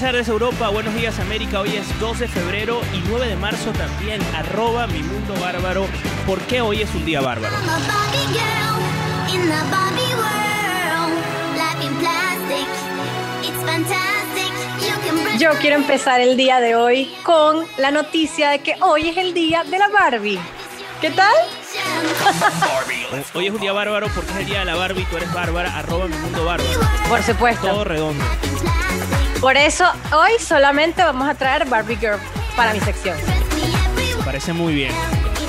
Buenas tardes Europa, buenos días América, hoy es 2 de febrero y 9 de marzo también, arroba mi mundo bárbaro. ¿Por qué hoy es un día bárbaro? Yo quiero empezar el día de hoy con la noticia de que hoy es el día de la Barbie. ¿Qué tal? Hoy es un día bárbaro porque es el día de la Barbie, tú eres bárbara, arroba mi mundo bárbaro. Por supuesto. Todo redondo. Por eso hoy solamente vamos a traer Barbie Girl para mi sección. Me parece muy bien.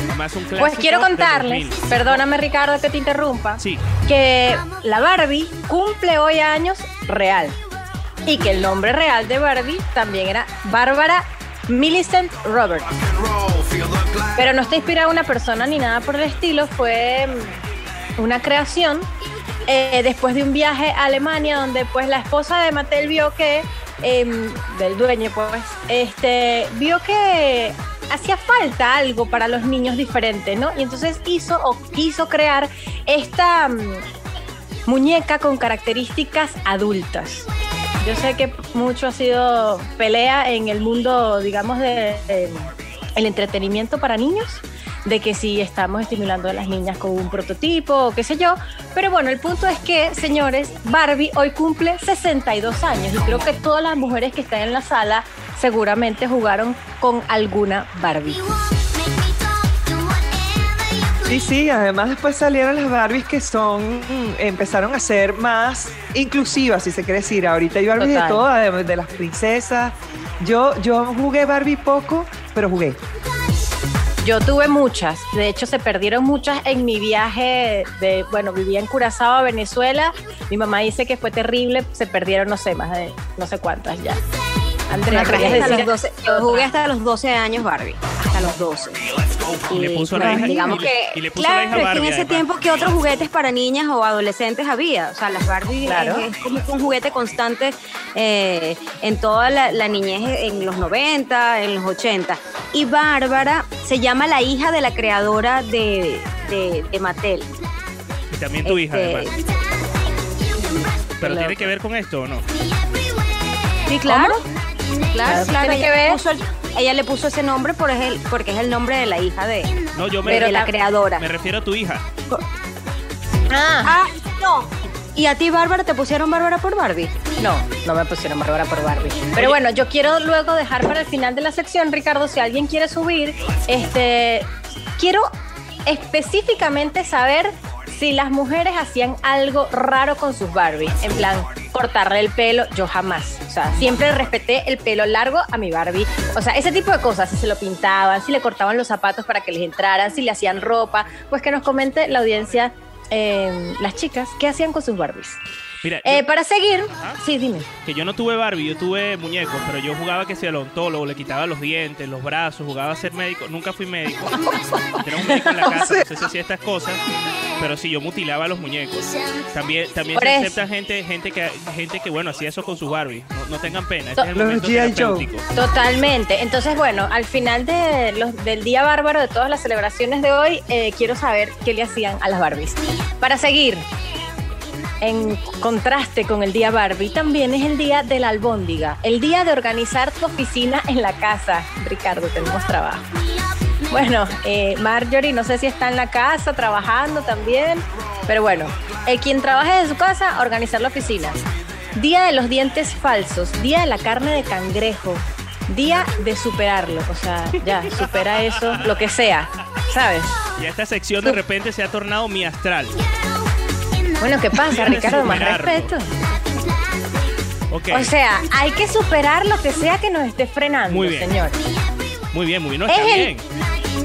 Además, un Pues quiero contarles, 2000. perdóname Ricardo que te interrumpa, Sí. que la Barbie cumple hoy años real y que el nombre real de Barbie también era Bárbara Millicent Roberts. Pero no está inspirada en una persona ni nada por el estilo, fue mm, una creación eh, después de un viaje a Alemania donde pues la esposa de Mattel vio que, em, del dueño pues, este, vio que hacía falta algo para los niños diferente, ¿no? Y entonces hizo o quiso crear esta mm, muñeca con características adultas. Yo sé que mucho ha sido pelea en el mundo, digamos, de, de el entretenimiento para niños, de que si estamos estimulando a las niñas con un prototipo o qué sé yo. Pero bueno, el punto es que, señores, Barbie hoy cumple 62 años y creo que todas las mujeres que están en la sala seguramente jugaron con alguna Barbie. Sí, sí, además después salieron las Barbies que son, mm, empezaron a ser más inclusivas, si se quiere decir. Ahorita hay Barbies de todas, de, de las princesas. Yo, yo jugué Barbie poco, pero jugué. Yo tuve muchas, de hecho se perdieron muchas en mi viaje de, bueno, vivía en Curazao, Venezuela. Mi mamá dice que fue terrible, se perdieron no sé, más de no sé cuántas ya. Andrea, Hasta ¿querías los decir? 12 yo jugué hasta los 12 años Barbie, hasta los 12. Y le puso la hija- digamos y le- que, y le puso la claro, hija es que Barbie, en ese además. tiempo que otros juguetes para niñas o adolescentes había, o sea, las Barbie Claro. es, es como que un juguete constante eh, en toda la, la niñez, en los 90, en los 80. Y Bárbara se llama la hija de la creadora de, de, de Mattel. Y también tu hija, Este, además. Pero tiene que ver con esto o no? Sí, claro. Claro, Claro, claro. tiene Ella, que ver. le puso el, ella le puso ese nombre por el, porque es el nombre de la hija de, No, yo me, de la creadora. me refiero a tu hija. Ah, Ah, no. ¿Y a ti, Bárbara, te pusieron Bárbara por Barbie? no, no me pusieron Bárbara por Barbie. Pero bueno, yo quiero luego dejar para el final de la sección, Ricardo, si alguien quiere subir, este, quiero específicamente saber si las mujeres hacían algo raro con sus Barbies, en plan cortarle el pelo, yo jamás. O sea, siempre respeté el pelo largo a mi Barbie. O sea, ese tipo de cosas, si se lo pintaban, si le cortaban los zapatos para que les entraran, si le hacían ropa, pues que nos comente la audiencia, eh, las chicas, qué hacían con sus Barbies. Mira, Eh, yo- para seguir, ¿Ah? sí, dime. que yo no tuve Barbie, yo tuve muñecos, pero yo jugaba que si al odontólogo, le quitaba los dientes, los brazos, jugaba a ser médico, nunca fui médico. Tenía un médico en la casa, no sé si hacía estas cosas, pero sí, yo mutilaba a los muñecos. También, también Por se eso. acepta gente, gente que, gente que bueno, hacía eso con sus Barbie. No, no tengan pena, este es el Los momento terapéutico. Totalmente. Entonces, bueno, al final de los- del Día Bárbaro, de todas las celebraciones de hoy, eh, quiero saber qué le hacían a las Barbies. Para seguir, en contraste con el Día Barbie, también es el Día de la Albóndiga, el día de organizar tu oficina en la casa. Ricardo, tenemos trabajo. Bueno, eh, Marjorie no sé si está en la casa trabajando también, pero bueno, el quien trabaje de su casa, organizar la oficina. Día de los dientes falsos, día de la carne de cangrejo, día de superarlo, o sea, ya, supera eso, lo que sea, ¿sabes? Y esta sección de repente se ha tornado mi astral. Bueno, ¿qué pasa, Ricardo? Más respeto. O sea, hay que superar lo que sea que nos esté frenando, Muy bien. señor. Muy bien, muy bien. No, está bien.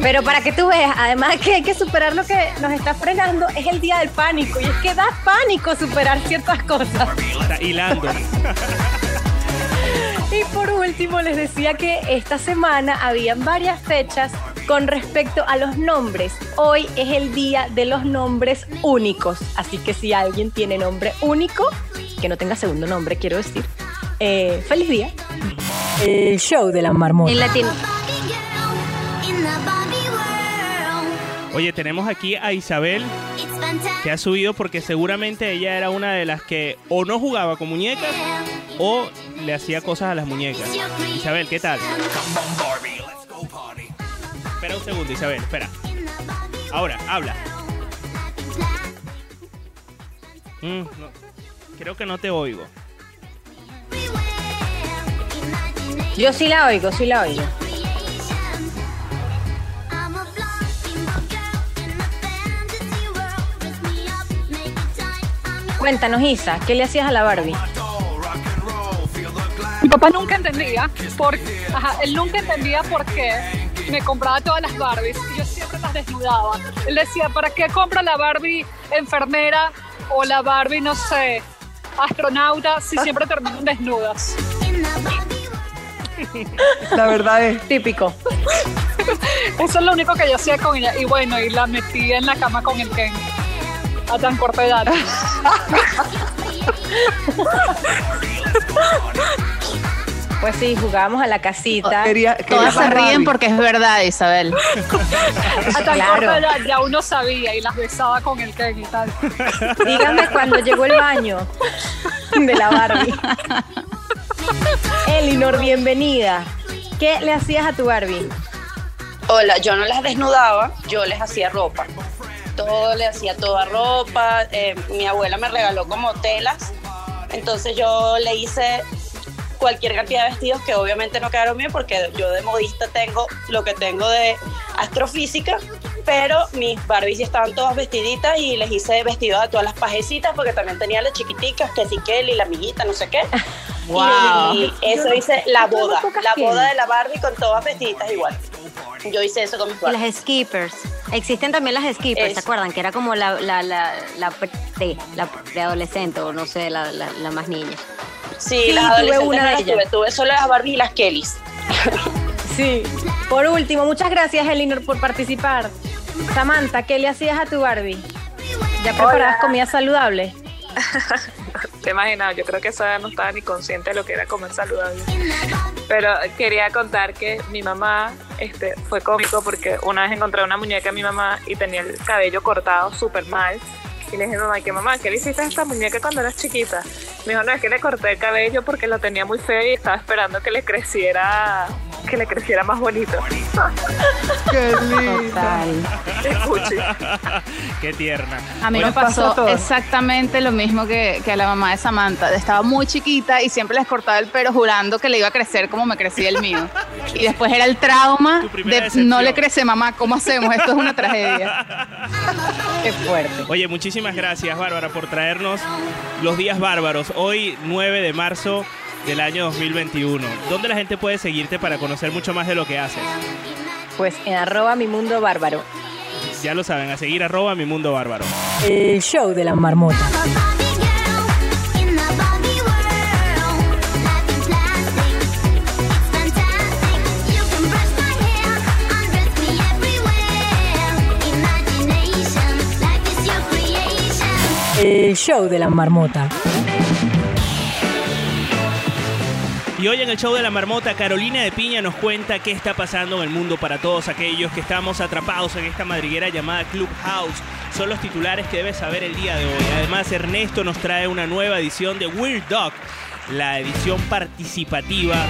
Pero para que tú veas, además que hay que superar lo que nos está frenando, es el día del pánico. Y es que da pánico superar ciertas cosas. Está hilando. Y por último, les decía que esta semana habían varias fechas con respecto a los nombres. Hoy es el día de los nombres únicos. Así que si alguien tiene nombre único, que no tenga segundo nombre, quiero decir, eh, feliz día. El show de la marmota. En latín. Oye, tenemos aquí a Isabel que ha subido porque seguramente ella era una de las que o no jugaba con muñecas o le hacía cosas a las muñecas. Isabel, ¿qué tal? Espera un segundo, Isabel, espera. Ahora, habla. Mm, creo que no te oigo. Yo sí la oigo, sí la oigo. Cuéntanos, Isa, ¿qué le hacías a la Barbie? Papá nunca entendía, por, ajá, él nunca entendía por qué me compraba todas las Barbies y yo siempre las desnudaba. Él decía, ¿para qué compra la Barbie enfermera o la Barbie, no sé, astronauta si siempre terminan desnudas? La verdad es. Típico. Eso es lo único que yo hacía con ella. Y bueno, y la metí en la cama con el Ken. A tan corta edad. Pues sí, jugábamos a la casita. Quería, Todas se ríen Barbie. porque es verdad, Isabel. Claro. ya uno sabía y las besaba con el Ken y tal. Dígame cuando llegó el baño de la Barbie. Elinor, bienvenida. ¿Qué le hacías a tu Barbie? Hola, yo no las desnudaba, yo les hacía ropa. Todo le hacía toda ropa. eh, mi abuela me regaló como telas. Entonces yo le hice cualquier cantidad de vestidos que obviamente no quedaron bien porque yo de modista tengo lo que tengo de astrofísica, pero mis Barbies estaban todas vestiditas y les hice vestidos a todas las pajecitas porque también tenía las chiquiticas, que si Kelly, la amiguita, no sé qué. Wow. Y eso hice la boda, la boda de la Barbie con todas vestiditas igual. Yo hice eso con mis Barbies. las skippers. Existen también las skippers, ¿se acuerdan? Que era como la, la, la, la, pre- la preadolescente o no sé, la, la, la más niña. Sí, Sí, las tuve una de las ellas. tuve, tuve solo las Barbie y las Kellys. Sí. Por último, muchas gracias, Elinor, por participar. Samantha, ¿qué le hacías a tu Barbie? ¿Ya preparabas comida saludable? Te imaginas, yo creo que esa no estaba ni consciente de lo que era comer saludable. Pero quería contar que mi mamá este, fue cómico porque una vez encontré una muñeca a mi mamá y tenía el cabello cortado súper mal. Y le dije, mamá, ¿qué mamá? ¿Qué le hiciste a esta muñeca cuando eras chiquita? Me dijo, no, es que le corté el cabello porque lo tenía muy feo y estaba esperando que le creciera, que le creciera más bonito. Qué lindo. Qué tierna. A mí Bueno, me pasó exactamente lo mismo que, que a la mamá de Samantha. Estaba muy chiquita y siempre les cortaba el pelo jurando que le iba a crecer como me crecía el mío. Y después era el trauma de decepción. no le crece mamá, ¿cómo hacemos? Esto es una tragedia. Qué fuerte. Oye, muchísimas gracias, Bárbara, por traernos los días bárbaros. Hoy, 9 de marzo del año 2021. ¿Dónde la gente puede seguirte para conocer mucho más de lo que haces? Pues en arroba mi mundo bárbaro. Ya lo saben, a seguir arroba mi mundo bárbaro. El show de la marmota. El show de la marmota. Y hoy en el show de la marmota, Carolina de Piña nos cuenta qué está pasando en el mundo para todos aquellos que estamos atrapados en esta madriguera llamada Clubhouse. Son los titulares que debes saber el día de hoy. Además, Ernesto nos trae una nueva edición de Weird Dog, la edición participativa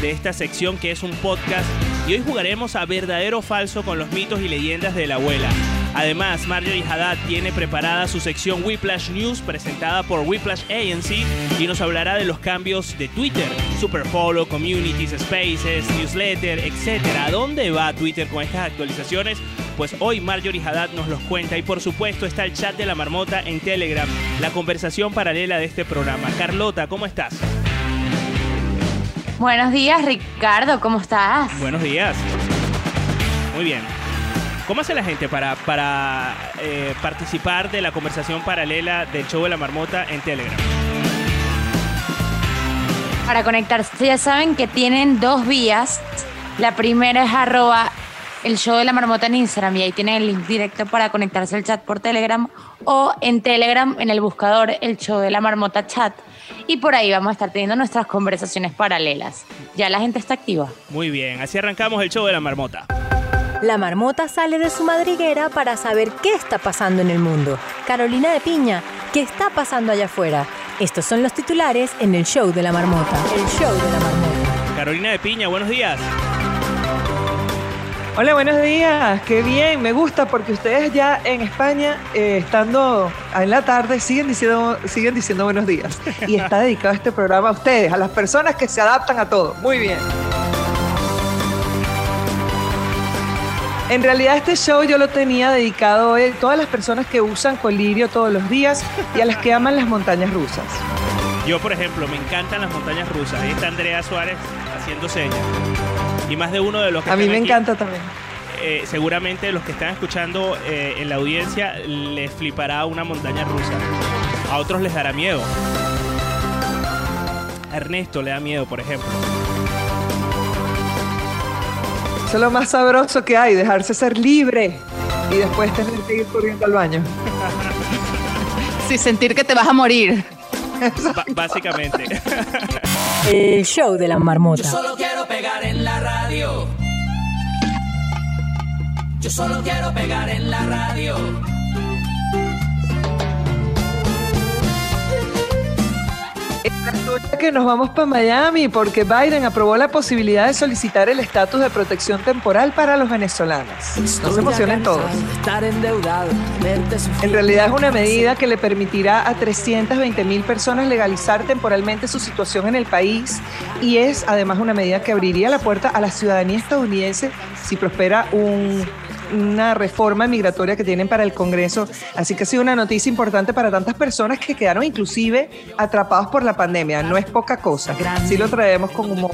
de esta sección que es un podcast y hoy jugaremos a verdadero o falso con los mitos y leyendas de la abuela. Además, Marjorie Haddad tiene preparada su sección Whiplash News presentada por Whiplash Agency y nos hablará de los cambios de Twitter, Superfollow, Communities, Spaces, Newsletter, etc. ¿A dónde va Twitter con estas actualizaciones? Pues hoy Marjorie Haddad nos los cuenta y por supuesto está el chat de la marmota en Telegram, la conversación paralela de este programa. Carlota, ¿cómo estás? Buenos días, Ricardo, ¿cómo estás? Buenos días. Muy bien. ¿Cómo hace la gente para, para eh, participar de la conversación paralela del show de la marmota en Telegram? Para conectarse ya saben que tienen dos vías. La primera es arroba el show de la marmota en Instagram y ahí tienen el link directo para conectarse al chat por Telegram o en Telegram en el buscador el show de la marmota chat y por ahí vamos a estar teniendo nuestras conversaciones paralelas. Ya la gente está activa. Muy bien, así arrancamos el show de la marmota. La marmota sale de su madriguera para saber qué está pasando en el mundo. Carolina de Piña, ¿qué está pasando allá afuera? Estos son los titulares en el show de la marmota. El show de la marmota. Carolina de Piña, buenos días. Hola, buenos días. Qué bien, me gusta porque ustedes ya en España, eh, estando en la tarde, siguen diciendo, siguen diciendo buenos días. Y está dedicado este programa a ustedes, a las personas que se adaptan a todo. Muy bien. En realidad este show yo lo tenía dedicado a todas las personas que usan colirio todos los días y a las que aman las montañas rusas. Yo, por ejemplo, me encantan las montañas rusas. Ahí está Andrea Suárez haciendo señas. Y más de uno de los que A mí me aquí, encanta también. eh, seguramente los que están escuchando eh, en la audiencia les flipará una montaña rusa. A otros les dará miedo. A Ernesto le da miedo, por ejemplo. Eso es lo más sabroso que hay, dejarse ser libre y después tener que ir corriendo al baño. Sí, sentir que te vas a morir. Básicamente. El show de la marmota. Solo quiero pegar en la radio. Yo solo quiero pegar en la radio. Que nos vamos para Miami porque Biden aprobó la posibilidad de solicitar el estatus de protección temporal para los venezolanos. No se emocionen todos. En realidad es una medida que le permitirá a 320 mil personas legalizar temporalmente su situación en el país y es además una medida que abriría la puerta a la ciudadanía estadounidense si prospera un- una reforma migratoria que tienen para el Congreso. Así que ha sido una noticia importante para tantas personas que quedaron inclusive atrapados por la pandemia. No es poca cosa. Sí lo traemos con humor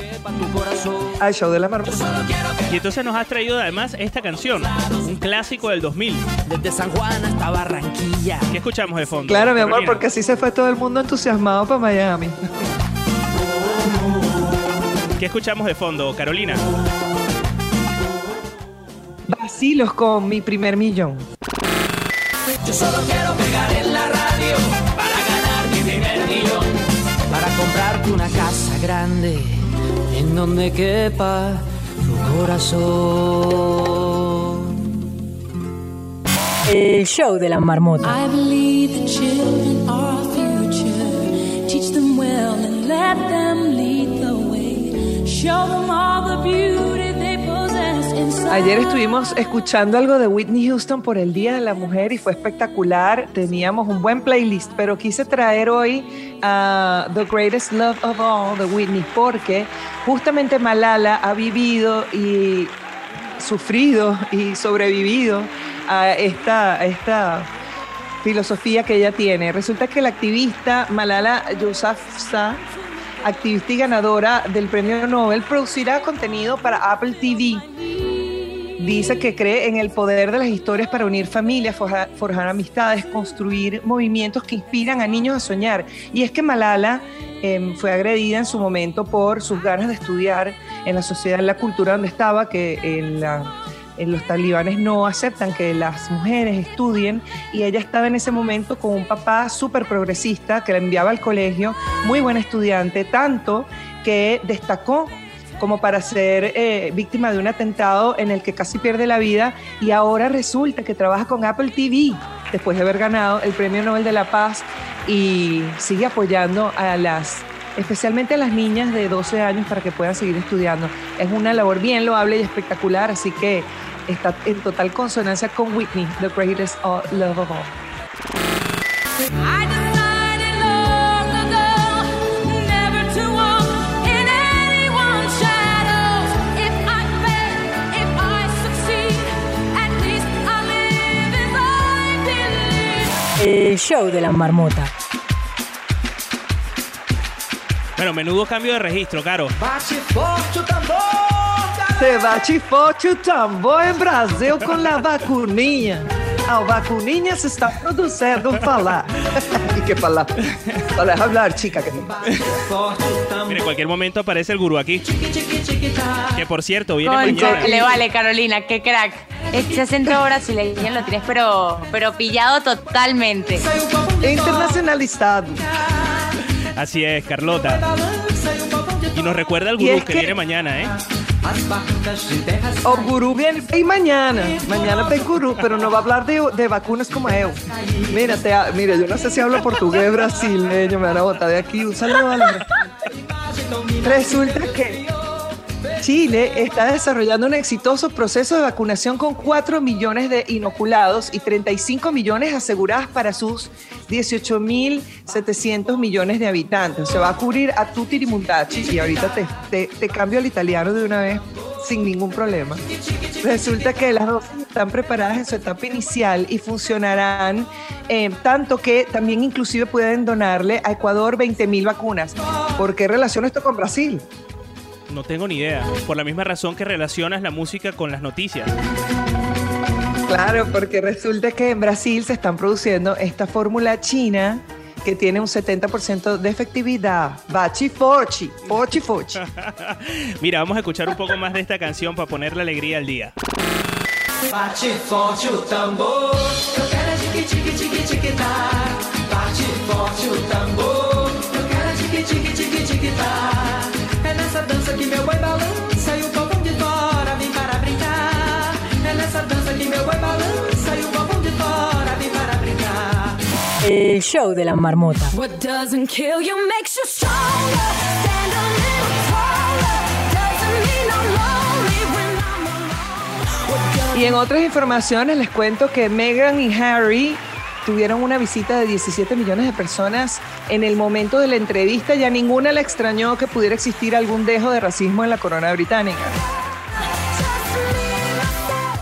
al show de la marmota. Y entonces nos has traído además esta canción, un clásico del 2000. Desde San Juan hasta Barranquilla. ¿Qué escuchamos de fondo? Claro, mi amor, Carolina? porque así se fue todo el mundo entusiasmado para Miami. ¿Qué escuchamos de fondo, Carolina? Vacilos con mi primer millón. Yo solo quiero pegar en la radio para ganar mi primer millón. Para comprarte una casa grande en donde quepa tu corazón. El show de la marmota. I believe the children are our future. Teach them well and let them lead the way. Show them all the beauty. Ayer estuvimos escuchando algo de Whitney Houston por el Día de la Mujer y fue espectacular. Teníamos un buen playlist, pero quise traer hoy a The Greatest Love of All de Whitney porque justamente Malala ha vivido y sufrido y sobrevivido a esta, esta filosofía que ella tiene. Resulta que la activista Malala Yousafzai, activista y ganadora del premio Nobel, producirá contenido para Apple TV. Dice que cree en el poder de las historias para unir familias, forja- forjar, amistades, construir movimientos que inspiran a niños a soñar. Y es que Malala eh, fue agredida en su momento por sus ganas de estudiar en la sociedad, en la cultura donde estaba, que en los talibanes no aceptan que las mujeres estudien y ella estaba en ese momento con un papá súper progresista que la enviaba al colegio, muy buen estudiante, tanto que destacó como para ser eh, víctima de un atentado en el que casi pierde la vida y ahora resulta que trabaja con Apple TV después de haber ganado el Premio Nobel de la Paz y sigue apoyando a las especialmente a las niñas de 12 años para que puedan seguir estudiando. Es una labor bien loable y espectacular, así que está en total consonancia con Whitney, The Greatest Love of All. El show de la marmota. Bueno, menudo cambio de registro, Caro. Se bate forte o tambor em Brasil com a vacuninha. A vacuninha se está produzindo falar. ¿Y qué falar? Para hablar, chica. Que Mira, en cualquier momento aparece el gurú aquí. Que por cierto, viene Concha, mañana. le vale, Carolina, qué crack. Ese acento brasileño lo tienes, pero, pero pillado totalmente. Internacionalizado. Así es, Carlota. Y nos recuerda el gurú es que, que- viene mañana, ¿eh? O gurú viene y mañana. Mañana vem gurú, pero no va a hablar de, de vacunas como eu. Mira, te, mira, yo no sé si hablo portugués brasileño, me van a botar de aquí. Un saludo Resulta que Chile está desarrollando un exitoso proceso de vacunación con 4 millones de inoculados y 35 millones aseguradas para sus 18.700 millones de habitantes. Se va a cubrir a tutti y mundachi y ahorita te, te- te cambio al italiano de una vez sin ningún problema. Resulta que las dosis están preparadas en su etapa inicial y funcionarán eh, tanto que también inclusive pueden donarle a Ecuador 20.000 vacunas. ¿Por qué relaciona esto con Brasil? No tengo ni idea. Por la misma razón que relacionas la música con las noticias. Claro, porque resulta que en Brasil se están produciendo esta fórmula china que tiene un 70% de efectividad. Bachi Forchi, Forchi Forchi. Mira, vamos a escuchar un poco más de esta canción para poner la alegría al día. Bate forte o tambor, eu quero é. Bate forte o tambor, que meu boi balança e o povão de fora vem para brincar. É nessa dança que meu boi balança e o povão de fora vem para brincar. El show de la marmota. What doesn't kill you makes you stronger. Stand a little taller. Doesn't mean I'm lonely when I'm alone. What doesn't Y en otras informaciones les cuento que Meghan y Harry tuvieron una visita de 17 millones de personas en el momento de la entrevista. Ya ninguna le extrañó que pudiera existir algún dejo de racismo en la corona británica.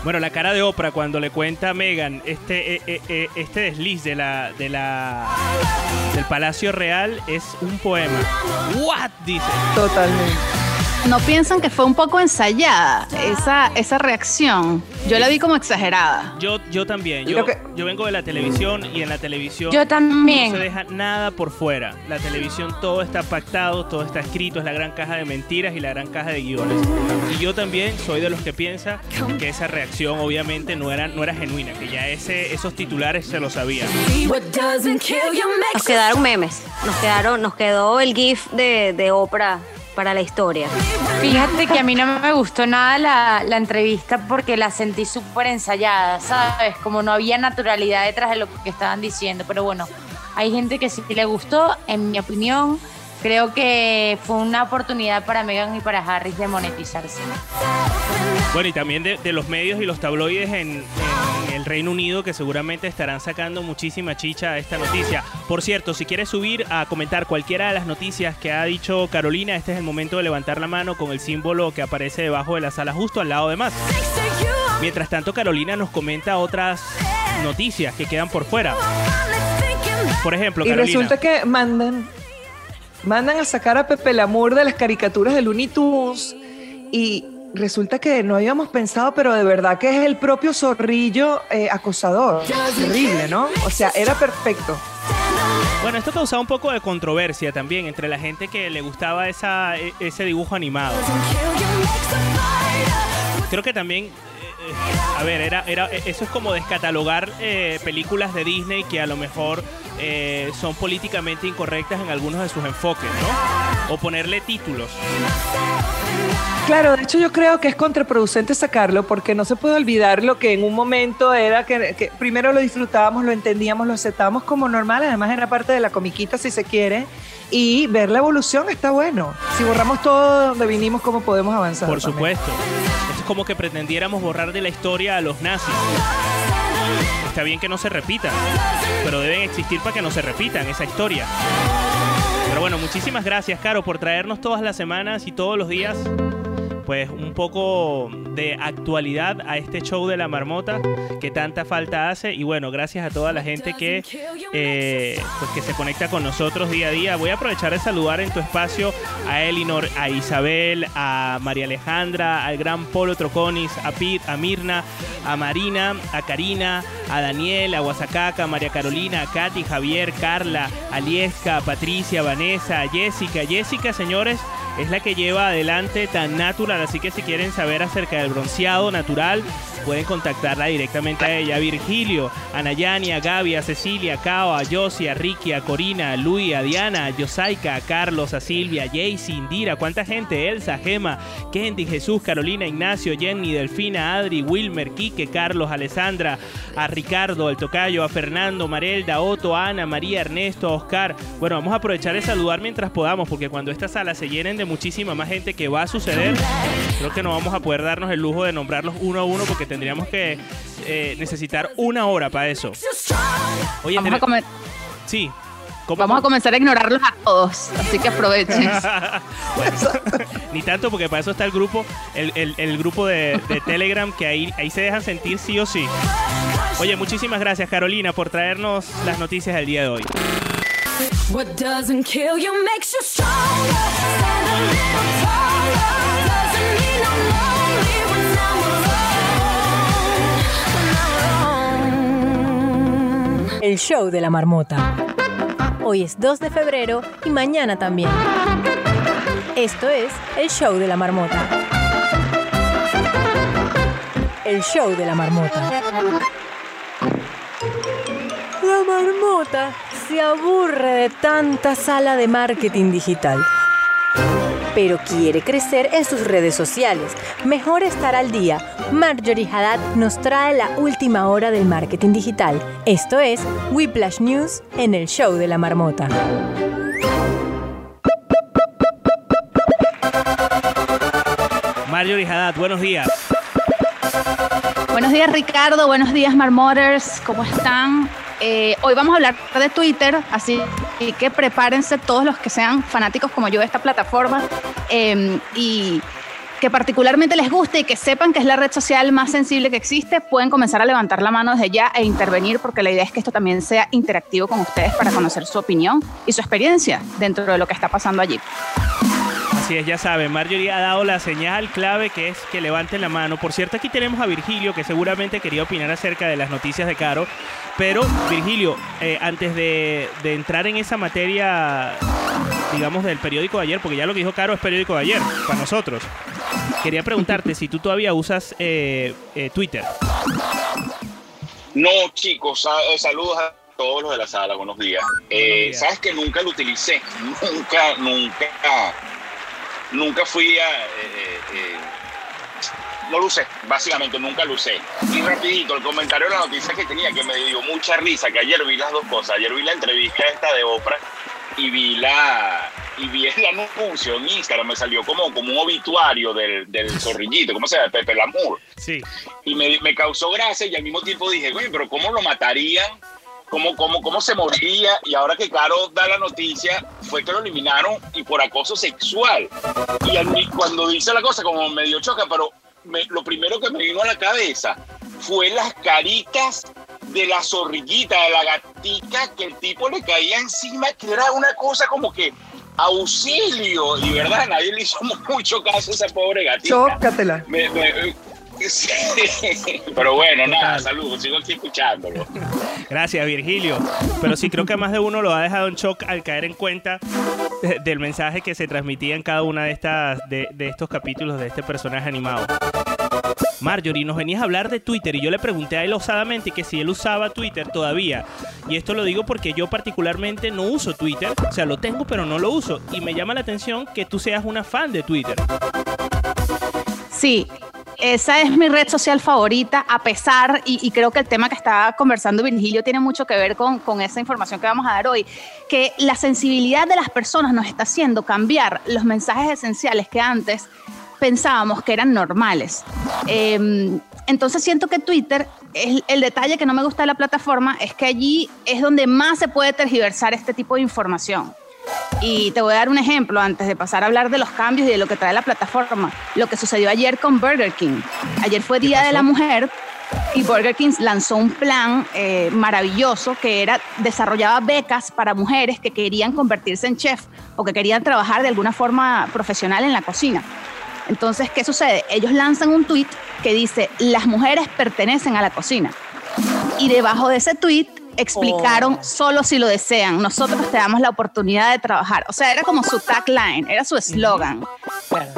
Bueno, la cara de Oprah cuando le cuenta a Megan este, eh, eh, eh, este desliz de la, de la, del Palacio Real es un poema. ¿What? Dice. Totalmente. ¿No piensan que fue un poco ensayada esa, esa reacción? Yo la vi como exagerada. Yo, yo también. Yo vengo de la televisión y en la televisión Yo también. no se deja nada por fuera. La televisión todo está pactado, todo está escrito, es la gran caja de mentiras y la gran caja de guiones. Y yo también soy de los que piensa que esa reacción obviamente no era, no era genuina, que ya ese, esos titulares se lo sabían. Nos quedaron memes. Nos quedaron, nos quedó el GIF de, de Oprah para la historia. Fíjate que a mí no me gustó nada la, entrevista porque la sentí súper ensayada, ¿sabes? Como no había naturalidad detrás de lo que estaban diciendo. Pero bueno, hay gente que sí le gustó, en mi opinión. Creo que fue una oportunidad para Meghan y para Harris de monetizarse. Bueno, y también de, de los medios y los tabloides en, en el Reino Unido que seguramente estarán sacando muchísima chicha a esta noticia. Por cierto, si quieres subir a comentar cualquiera de las noticias que ha dicho Carolina, este es el momento de levantar la mano con el símbolo que aparece debajo de la sala justo al lado de más. Mientras tanto, Carolina nos comenta otras noticias que quedan por fuera. Por ejemplo, Y Carolina. resulta que mandan, mandan a sacar a Pepe Lamur de las caricaturas de Looney Tunes y resulta que no habíamos pensado, pero de verdad que es el propio zorrillo eh, acosador. Terrible, ¿no? O sea, era perfecto. Bueno, esto causaba un poco de controversia también entre la gente que le gustaba esa, e- ese dibujo animado. Creo que también eh, a ver, era, era, eso es como descatalogar eh, películas de Disney que a lo mejor eh, son políticamente incorrectas en algunos de sus enfoques, ¿no? O ponerle títulos. Claro, de hecho yo creo que es contraproducente sacarlo porque no se puede olvidar lo que en un momento era que, que primero lo disfrutábamos, lo entendíamos, lo aceptábamos como normal, además era parte de la comiquita si se quiere, y ver la evolución está bueno. Si borramos todo de donde vinimos, ¿cómo podemos avanzar? Por también? supuesto. Esto es como que pretendiéramos borrar de la historia a los nazis. Está bien que no se repitan, pero deben existir para que no se repitan esa historia. Pero bueno, muchísimas gracias, Caro, por traernos todas las semanas y todos los días pues un poco de actualidad a este show de la marmota que tanta falta hace. Y bueno gracias a toda la gente que eh, pues que se conecta con nosotros día a día. Voy a aprovechar de saludar en tu espacio a Elinor a Isabel a María Alejandra al gran Polo Troconis a Pit a Mirna a Marina a Karina a Daniel a Guasacaca a María Carolina a Katy Javier Carla a Liesca a Patricia a Vanessa a Jessica. Jessica señores es la que lleva adelante tan natural, así que si quieren saber acerca del bronceado natural, pueden contactarla directamente a ella. Virgilio, a Nayani, a Gaby, a Cecilia, a Cao, a Josie, a Ricky, a Corina, a Luis, a Diana, a a Carlos, a Silvia, a Jaycee, Indira, cuánta gente, Elsa, Gema, Kendi, Jesús, Carolina, Ignacio, Jenny, Delfina, Adri, Wilmer, Quique, Carlos, Alessandra, a Ricardo, al Tocayo, a Fernando, Marelda, Otto, Ana, María, Ernesto, Oscar. Bueno, vamos a aprovechar de saludar mientras podamos, porque cuando estas salas se llenen de muchísima más gente que va a suceder, creo que no vamos a poder darnos el lujo de nombrarlos uno a uno porque tendríamos que eh, necesitar una hora para eso. Oye, Vamos a, tiene- comer- sí. ¿Cómo- vamos a comenzar a ignorarlos a todos, así que aprovechen. Bueno, ni tanto porque para eso está el grupo, el, el- el grupo de, de Telegram que ahí, ahí se dejan sentir sí o sí. Oye, muchísimas gracias Carolina por traernos las noticias del día de hoy. What El show de la marmota. Hoy es 2 de febrero y mañana también. Esto es el show de la marmota. El show de la marmota. La marmota se aburre de tanta sala de marketing digital. Pero quiere crecer en sus redes sociales. Mejor estar al día. Marjorie Haddad nos trae la última hora del marketing digital. Esto es Whiplash News en el show de la marmota. Marjorie Haddad, buenos días. Buenos días Ricardo, buenos días Marmoters, ¿cómo están? Eh, hoy vamos a hablar de Twitter, así que prepárense todos los que sean fanáticos como yo de esta plataforma eh, y que particularmente les guste y que sepan que es la red social más sensible que existe, pueden comenzar a levantar la mano desde ya e intervenir porque la idea es que esto también sea interactivo con ustedes para conocer su opinión y su experiencia dentro de lo que está pasando allí. Así es, ya saben, Marjorie ha dado la señal clave que es que levanten la mano. Por cierto, aquí tenemos a Virgilio que seguramente quería opinar acerca de las noticias de Caro. Pero, Virgilio, eh, antes de, de entrar en esa materia, digamos, del periódico de ayer, porque ya lo que dijo Caro es periódico de ayer, para nosotros, quería preguntarte si tú todavía usas eh, eh, Twitter. No, chicos, sa- saludos a todos los de la sala, buenos días. Eh, Sabes que nunca lo utilicé, nunca, nunca, nunca fui a... eh, eh, no lo usé, básicamente nunca lo usé. Y rapidito, el comentario de la noticia que tenía, que me dio mucha risa, que ayer vi las dos cosas. Ayer vi la entrevista esta de Oprah y vi la y vi el anuncio en Instagram, me salió como, como un obituario del, del zorrillito, ¿cómo se llama? Pepe Lamour Sí. y me, me causó gracia y al mismo tiempo dije, güey, pero ¿cómo lo matarían? ¿Cómo, cómo, ¿Cómo se moriría? Y ahora que Caro da la noticia, fue que lo eliminaron y por acoso sexual. Y cuando dice la cosa, como medio choca, pero me- lo primero que me vino a la cabeza fue las caritas de la zorrillita, de la gatica, que el tipo le caía encima, que era una cosa como que auxilio. Y verdad, nadie le hizo mucho caso a esa pobre gatita. Chócatela. Me- me- sí. Pero bueno, nada, saludos, sigo aquí escuchándolo. Gracias, Virgilio. Pero sí creo que a más de uno lo ha dejado en shock al caer en cuenta de- del mensaje que se transmitía en cada una de estas de, de estos capítulos de este personaje animado. Marjorie, nos venías a hablar de Twitter y yo le pregunté a él osadamente que si él usaba Twitter todavía. Y esto lo digo porque yo particularmente no uso Twitter. O sea, lo tengo pero no lo uso. Y me llama la atención que tú seas una fan de Twitter. Sí, esa es mi red social favorita, a pesar, y, creo que el tema que estaba conversando Virgilio tiene mucho que ver con, esa información que vamos a dar hoy, que la sensibilidad de las personas nos está haciendo cambiar los mensajes esenciales que antes pensábamos que eran normales. Eh, entonces siento que Twitter, es el detalle que no me gusta de la plataforma es que allí es donde más se puede tergiversar este tipo de información. Y te voy a dar un ejemplo antes de pasar a hablar de los cambios y de lo que trae la plataforma. Lo que sucedió ayer con Burger King. Ayer fue Día de la Mujer y Burger King lanzó un plan eh, maravilloso que era desarrollaba becas para mujeres que querían convertirse en chef o que querían trabajar de alguna forma profesional en la cocina. Entonces, ¿qué sucede? Ellos lanzan un tweet que dice, las mujeres pertenecen a la cocina. Y debajo de ese tweet explicaron solo si lo desean. Nosotros te damos la oportunidad de trabajar. O sea, era como su tagline, era su eslogan.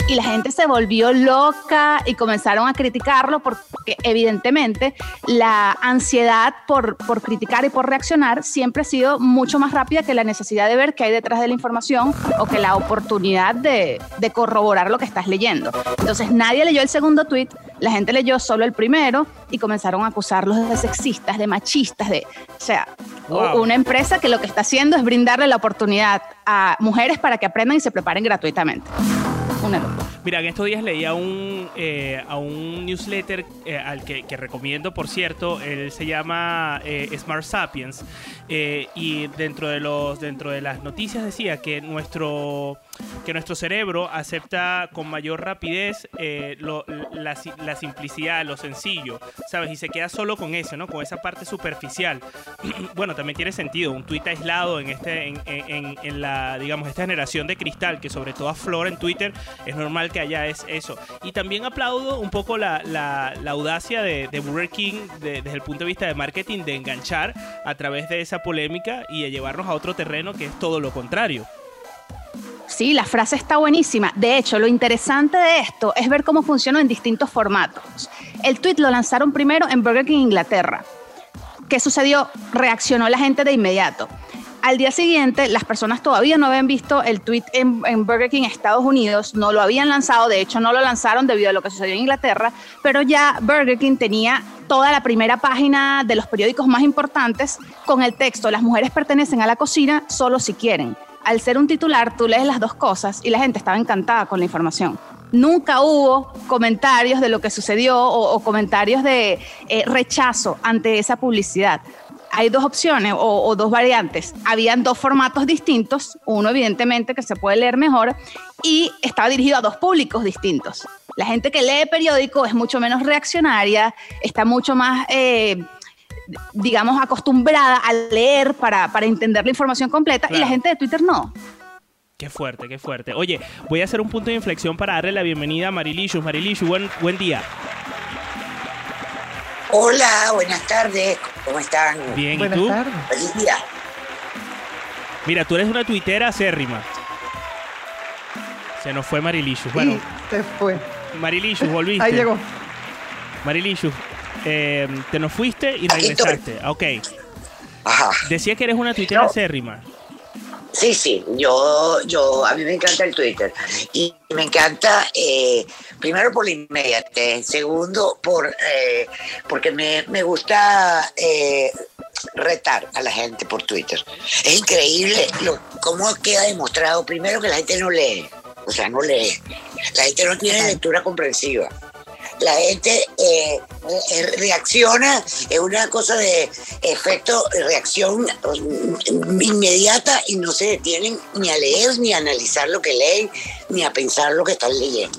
Y la gente se volvió loca y comenzaron a criticarlo porque evidentemente la ansiedad por, por criticar y por reaccionar siempre ha sido mucho más rápida que la necesidad de ver qué hay detrás de la información o que la oportunidad de, de corroborar lo que estás leyendo. Entonces nadie leyó el segundo tweet, la gente leyó solo el primero y comenzaron a acusarlos de sexistas, de machistas, de, o sea, Wow. una empresa que lo que está haciendo es brindarle la oportunidad a mujeres para que aprendan y se preparen gratuitamente. Una locura. Mira, en estos días leí a un, eh, a un newsletter eh, al que, que recomiendo, por cierto. Él se llama eh, Smart Sapiens. y dentro de, los, dentro de las noticias decía que nuestro, que nuestro cerebro acepta con mayor rapidez lo- la, la simplicidad, lo sencillo, ¿sabes? Y se queda solo con eso, ¿no? Con esa parte superficial. bueno, también tiene sentido. Un tuit aislado en, este, en, en- en- la, digamos, esta generación de cristal que sobre todo aflora en Twitter, es normal que haya es eso. Y también aplaudo un poco la, la- la audacia de, de Burger King de- desde el punto de vista de marketing de enganchar a través de esa polémica y de llevarnos a otro terreno que es todo lo contrario. Sí, la frase está buenísima. De hecho, lo interesante de esto es ver cómo funciona en distintos formatos. El tweet lo lanzaron primero en Burger King, Inglaterra. ¿Qué sucedió? Reaccionó la gente de inmediato. Al día siguiente, las personas todavía no habían visto el tweet en, en Burger King, Estados Unidos, no lo habían lanzado, de hecho no lo lanzaron debido a lo que sucedió en Inglaterra, pero ya Burger King tenía toda la primera página de los periódicos más importantes con el texto, las mujeres pertenecen a la cocina solo si quieren. Al ser un titular, tú lees las dos cosas y la gente estaba encantada con la información. Nunca hubo comentarios de lo que sucedió o, o comentarios de eh, rechazo ante esa publicidad hay dos opciones o, o dos variantes. Habían dos formatos distintos, uno evidentemente que se puede leer mejor y estaba dirigido a dos públicos distintos. La gente que lee periódico es mucho menos reaccionaria, está mucho más, eh, digamos, acostumbrada a leer para, para entender la información completa y la gente de Twitter no. Qué fuerte, qué fuerte. Oye, voy a hacer un punto de inflexión para darle la bienvenida a Marilicious. Marilicious, buen, buen día. Hola, buenas tardes, ¿cómo están? Bien, ¿y Buenas tú? tardes. Feliz día. Mira, tú eres una tuitera acérrima. Se nos fue Marilicious. Bueno, Y se fue. Marilicious, volviste. Ahí llegó. Marilicious, eh, te nos fuiste y regresaste. Ok. Ajá. Decía que eres una tuitera No. acérrima. Sí, sí, yo, yo, a mí me encanta el Twitter y me encanta, eh, primero por la inmediatez, segundo por, eh, porque me, me gusta eh, retar a la gente por Twitter. Es increíble lo, cómo queda demostrado, primero que la gente no lee, o sea, no lee, la gente no tiene lectura comprensiva. La gente eh, eh, reacciona, es una cosa de efecto, reacción mm, inmediata y no se detienen ni a leer, ni a analizar lo que leen, ni a pensar lo que están leyendo.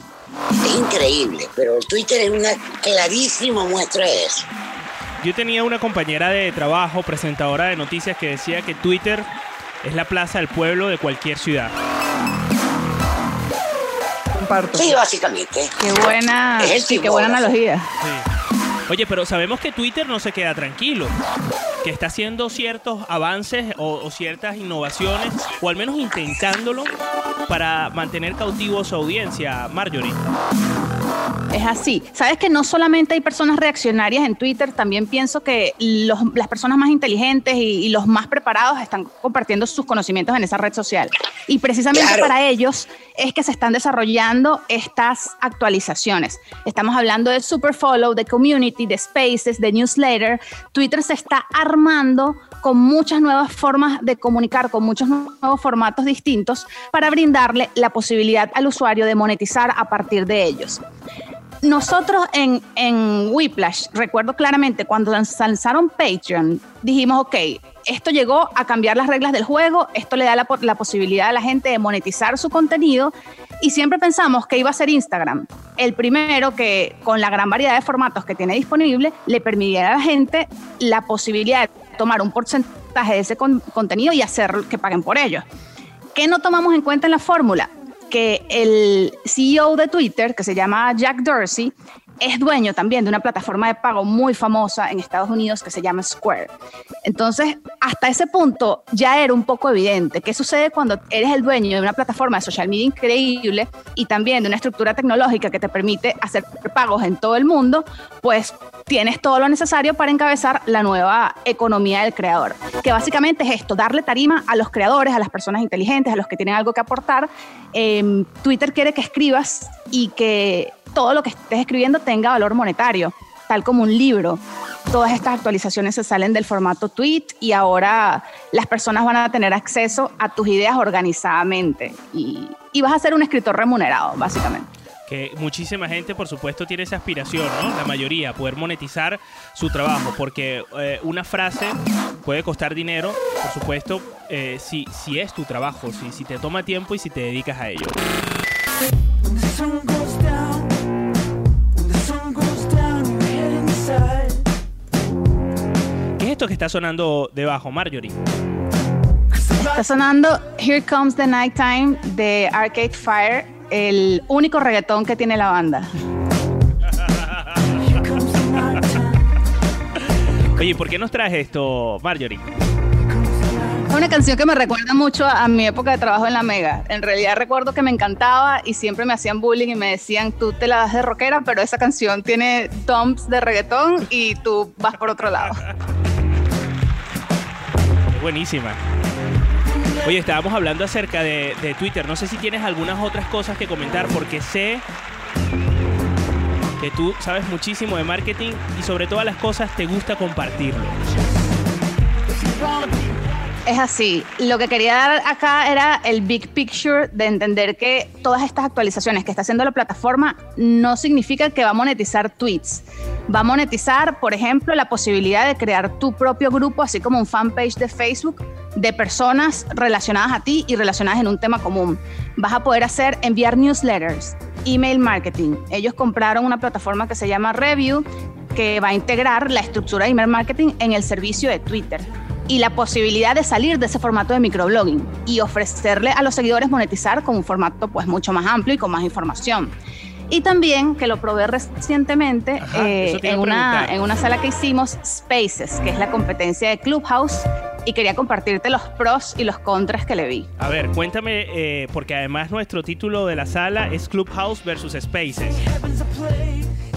Es increíble, pero el Twitter es una clarísima muestra de eso. Yo tenía una compañera de trabajo, presentadora de noticias, que decía que Twitter es la plaza del pueblo de cualquier ciudad. Sí, básicamente. Qué buena, Es el sí, qué buena analogía. Sí. Oye, pero sabemos que Twitter no se queda tranquilo, que está haciendo ciertos avances o, o ciertas innovaciones, o al menos intentándolo, para mantener cautivo a su audiencia, Marjorie. Es así. Sabes que no solamente hay personas reaccionarias en Twitter, también pienso que los- las personas más inteligentes y, y los más preparados están compartiendo sus conocimientos en esa red social. Y precisamente Claro. para ellos es que se están desarrollando estas actualizaciones. Estamos hablando de Superfollow, de Community, de Spaces, de Newsletter. Twitter se está armando con muchas nuevas formas de comunicar, con muchos nuevos formatos distintos para brindarle la posibilidad al usuario de monetizar a partir de ellos. Nosotros en, en Whiplash, recuerdo claramente cuando lanz- lanzaron Patreon, dijimos, ok, esto llegó a cambiar las reglas del juego, esto le da la, po- la posibilidad a la gente de monetizar su contenido y siempre pensamos que iba a ser Instagram, el primero que con la gran variedad de formatos que tiene disponible le permitiera a la gente la posibilidad de tomar un porcentaje de ese con- contenido y hacer que paguen por ello. ¿Qué no tomamos en cuenta en la fórmula? Que el CEO de Twitter, que se llama Jack Dorsey, es dueño también de una plataforma de pago muy famosa en Estados Unidos que se llama Square. Entonces, hasta ese punto ya era un poco evidente. ¿Qué sucede cuando eres el dueño de una plataforma de social media increíble y también de una estructura tecnológica que te permite hacer pagos en todo el mundo? Pues tienes todo lo necesario para encabezar la nueva economía del creador, que básicamente es esto, darle tarima a los creadores, a las personas inteligentes, a los que tienen algo que aportar. Em, Twitter quiere que escribas y que todo lo que estés escribiendo tenga valor monetario, tal como un libro. Todas estas actualizaciones se salen del formato tweet y ahora las personas van a tener acceso a tus ideas organizadamente y, y vas a ser un escritor remunerado, básicamente. Que muchísima gente, por supuesto, tiene esa aspiración, ¿no? La mayoría, poder monetizar su trabajo, porque eh, una frase puede costar dinero, por supuesto, eh, si, si es tu trabajo, si, si te toma tiempo y si te dedicas a ello. Esto que está sonando debajo, Marjorie? Está sonando Here Comes the Nighttime de Arcade Fire, el único reggaetón que tiene la banda. Oye, ¿por qué nos traes esto, Marjorie? Es una canción que me recuerda mucho a, a mi época de trabajo en la Mega. En realidad recuerdo que me encantaba y siempre me hacían bullying y me decían, tú te la das de rockera, pero esa canción tiene dumps de reggaetón y tú vas por otro lado. Buenísima. Oye, estábamos hablando acerca de Twitter. No sé si tienes algunas otras cosas que comentar porque sé que tú sabes muchísimo de marketing y sobre todas las cosas te gusta compartirlo. Es así. Lo que quería dar acá era el big picture de entender que todas estas actualizaciones que está haciendo la plataforma no significa que va a monetizar tweets. Va a monetizar, por ejemplo, la posibilidad de crear tu propio grupo, así como un fanpage de Facebook de personas relacionadas a ti y relacionadas en un tema común. Vas a poder hacer enviar newsletters, email marketing. Ellos compraron una plataforma que se llama Review que va a integrar la estructura de email marketing en el servicio de Twitter y la posibilidad de salir de ese formato de microblogging y ofrecerle a los seguidores monetizar con un formato pues mucho más amplio y con más información. Y también que lo probé recientemente eh, eso te iba a en, una, en una sala que hicimos, Spaces, que es la competencia de Clubhouse, y quería compartirte los pros y los contras que le vi. A ver, cuéntame, eh, porque además nuestro título de la sala es Clubhouse versus Spaces.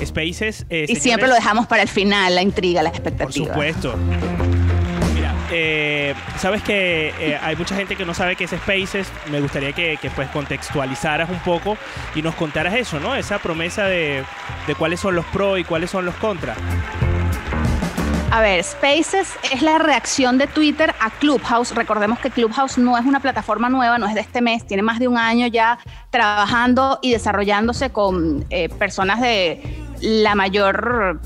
Spaces. eh, y siempre lo dejamos para el final, la intriga, la Por expectativa. supuesto. Eh, sabes que eh, hay mucha gente que no sabe qué es Spaces. Me gustaría que, pues contextualizaras un poco y nos contaras eso, ¿no? Esa promesa de, cuáles son los pros y cuáles son los contras. A ver, Spaces es la reacción de Twitter a Clubhouse. Recordemos que Clubhouse no es una plataforma nueva, no es de este mes, tiene más de un año ya trabajando y desarrollándose con eh, personas de la mayor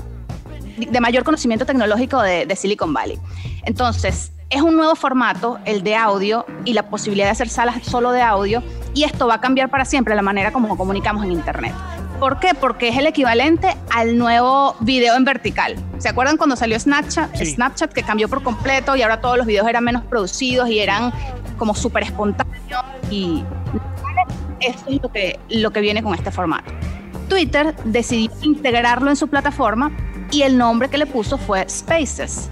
de mayor conocimiento tecnológico de Silicon Valley. Entonces, es un nuevo formato, el de audio, y la posibilidad de hacer salas solo de audio, y esto va a cambiar para siempre la manera como comunicamos en Internet. ¿Por qué? Porque es el equivalente al nuevo video en vertical. ¿Se acuerdan cuando salió Snapchat? Sí. Snapchat que cambió por completo y ahora todos los videos eran menos producidos y eran como súper espontáneos y eso es lo que, lo que viene con este formato. Twitter decidió integrarlo en su plataforma y el nombre que le puso fue Spaces.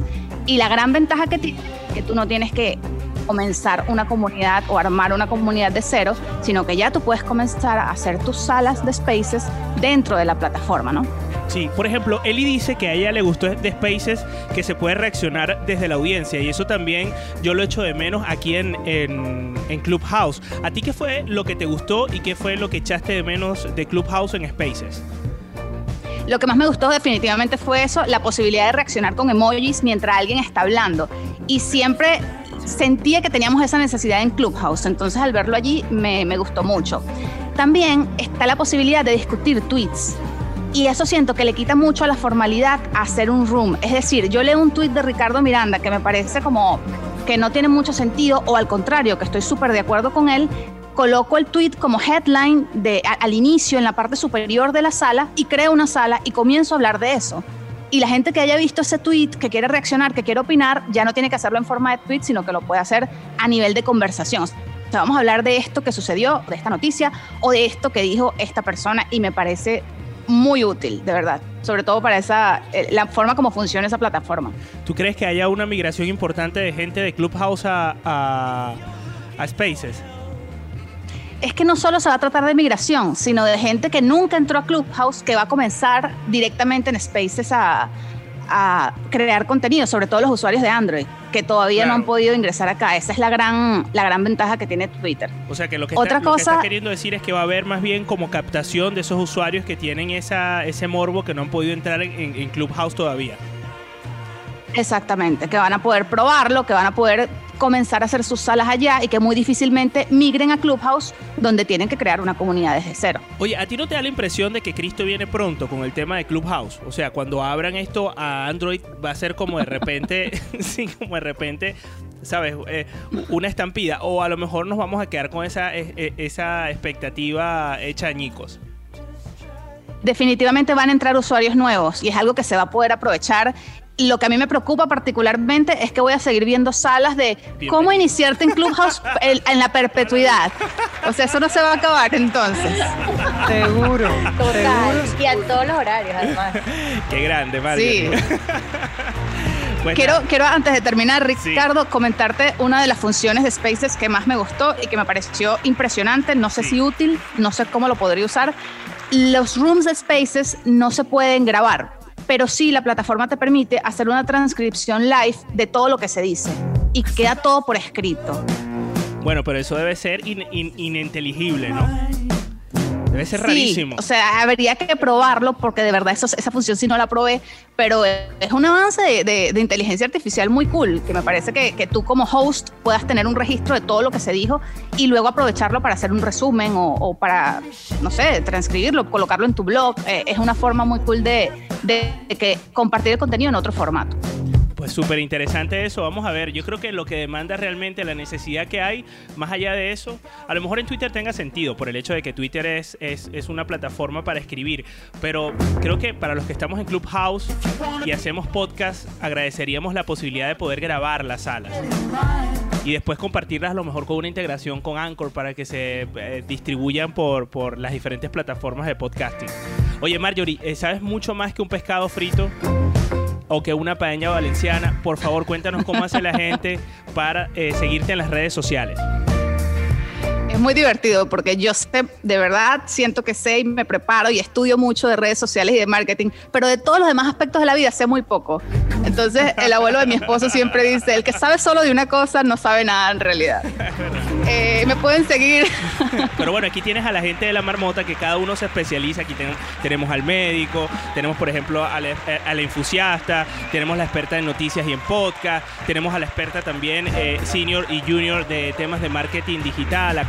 Y la gran ventaja que tiene es que tú no tienes que comenzar una comunidad o armar una comunidad de cero, sino que ya tú puedes comenzar a hacer tus salas de spaces dentro de la plataforma, ¿no? Sí, por ejemplo, Eli dice que a ella le gustó de Spaces que se puede reaccionar desde la audiencia y eso también yo lo echo de menos aquí en, en, en Clubhouse. ¿A ti qué fue lo que te gustó y qué fue lo que echaste de menos de Clubhouse en Spaces? Lo que más me gustó definitivamente fue eso, la posibilidad de reaccionar con emojis mientras alguien está hablando. Y siempre sentía que teníamos esa necesidad en Clubhouse, entonces al verlo allí me, gustó mucho. También está la posibilidad de discutir tweets. Y eso siento que le quita mucho a la formalidad hacer un room. Es decir, yo leo un tweet de Ricardo Miranda que me parece como que no tiene mucho sentido o al contrario, que estoy súper de acuerdo con él, coloco el tweet como headline al inicio en la parte superior de la sala y creo una sala y comienzo a hablar de eso. Y la gente que haya visto ese tweet, que quiere reaccionar, que quiere opinar, ya no tiene que hacerlo en forma de tweet, sino que lo puede hacer a nivel de conversación. O sea, vamos a hablar de esto que sucedió, de esta noticia o de esto que dijo esta persona y me parece muy útil, de verdad. Sobre todo para esa, eh, la forma como funciona esa plataforma. ¿Tú crees que haya una migración importante de gente de Clubhouse a, a Spaces? Es que no solo se va a tratar de migración, sino de gente que nunca entró a Clubhouse, que va a comenzar directamente en Spaces a, a crear contenido, sobre todo los usuarios de Android, que todavía no han podido ingresar acá. Esa es la gran, la gran ventaja que tiene Twitter. O sea que lo que, Otra está, lo que cosa- estás queriendo decir es que va a haber más bien como captación de esos usuarios que tienen esa, ese morbo que no han podido entrar en, en- en Clubhouse todavía. Exactamente, que van a poder probarlo, que van a poder comenzar a hacer sus salas allá y que muy difícilmente migren a Clubhouse, donde tienen que crear una comunidad desde cero. Oye, ¿a ti no te da la impresión de que Cristo viene pronto con el tema de Clubhouse? O sea, cuando abran esto a Android va a ser como de repente, sí, como de repente, ¿sabes? Eh, una estampida. O a lo mejor nos vamos a quedar con esa, eh, eh, esa expectativa hecha añicos. definitivamente van a entrar usuarios nuevos y es algo que se va a poder aprovechar. Lo que a mí me preocupa particularmente es que voy a seguir viendo salas de cómo iniciarte en Clubhouse el- en la perpetuidad. O sea, eso no se va a acabar entonces. Seguro. Total. Y a todos los horarios, además. Qué grande, Sí. Marjorie. Pues Quiero, quiero antes de terminar, Ricardo, comentarte una de las funciones de Spaces que más me gustó y que me pareció impresionante. No sé si útil, no sé cómo lo podría usar. Los rooms de Spaces no se pueden grabar, pero sí la plataforma te permite hacer una transcripción live de todo lo que se dice y queda todo por escrito. Bueno, pero eso debe ser in- in- ininteligible, ¿no? Debe ser Sí, rarísimo. o sea, habría que probarlo porque de verdad eso, esa función sí no la probé, pero es un avance de, de- de inteligencia artificial muy cool, que me parece que, que tú como host puedas tener un registro de todo lo que se dijo y luego aprovecharlo para hacer un resumen o, o para, no sé, transcribirlo, colocarlo en tu blog. Eh, es una forma muy cool de, de- de que compartir el contenido en otro formato. Pues súper interesante eso. Vamos a ver, yo creo que lo que demanda realmente la necesidad que hay, más allá de eso, a lo mejor en Twitter tenga sentido por el hecho de que Twitter es, es, una plataforma para escribir, pero creo que para los que estamos en Clubhouse y hacemos podcast, agradeceríamos la posibilidad de poder grabar las salas. Y después compartirlas a lo mejor con una integración con Anchor para que se eh, distribuyan por, por las diferentes plataformas de podcasting. Oye Marjorie, eh, ¿sabes mucho más que un pescado frito? O que una paella valenciana, por favor cuéntanos cómo hace la gente para eh, seguirte en las redes sociales. Muy divertido porque yo sé, de verdad, siento que sé y me preparo y estudio mucho de redes sociales y de marketing, pero de todos los demás aspectos de la vida sé muy poco. Entonces, el abuelo de mi esposo siempre dice, el que sabe solo de una cosa no sabe nada en realidad. Eh, me pueden seguir. Pero bueno, aquí tienes a la gente de la marmota que cada uno se especializa. Aquí ten- tenemos al médico, tenemos por ejemplo a la, a la infusiasta, tenemos la experta en noticias y en podcast, tenemos a la experta también eh, senior y junior de temas de marketing digital, a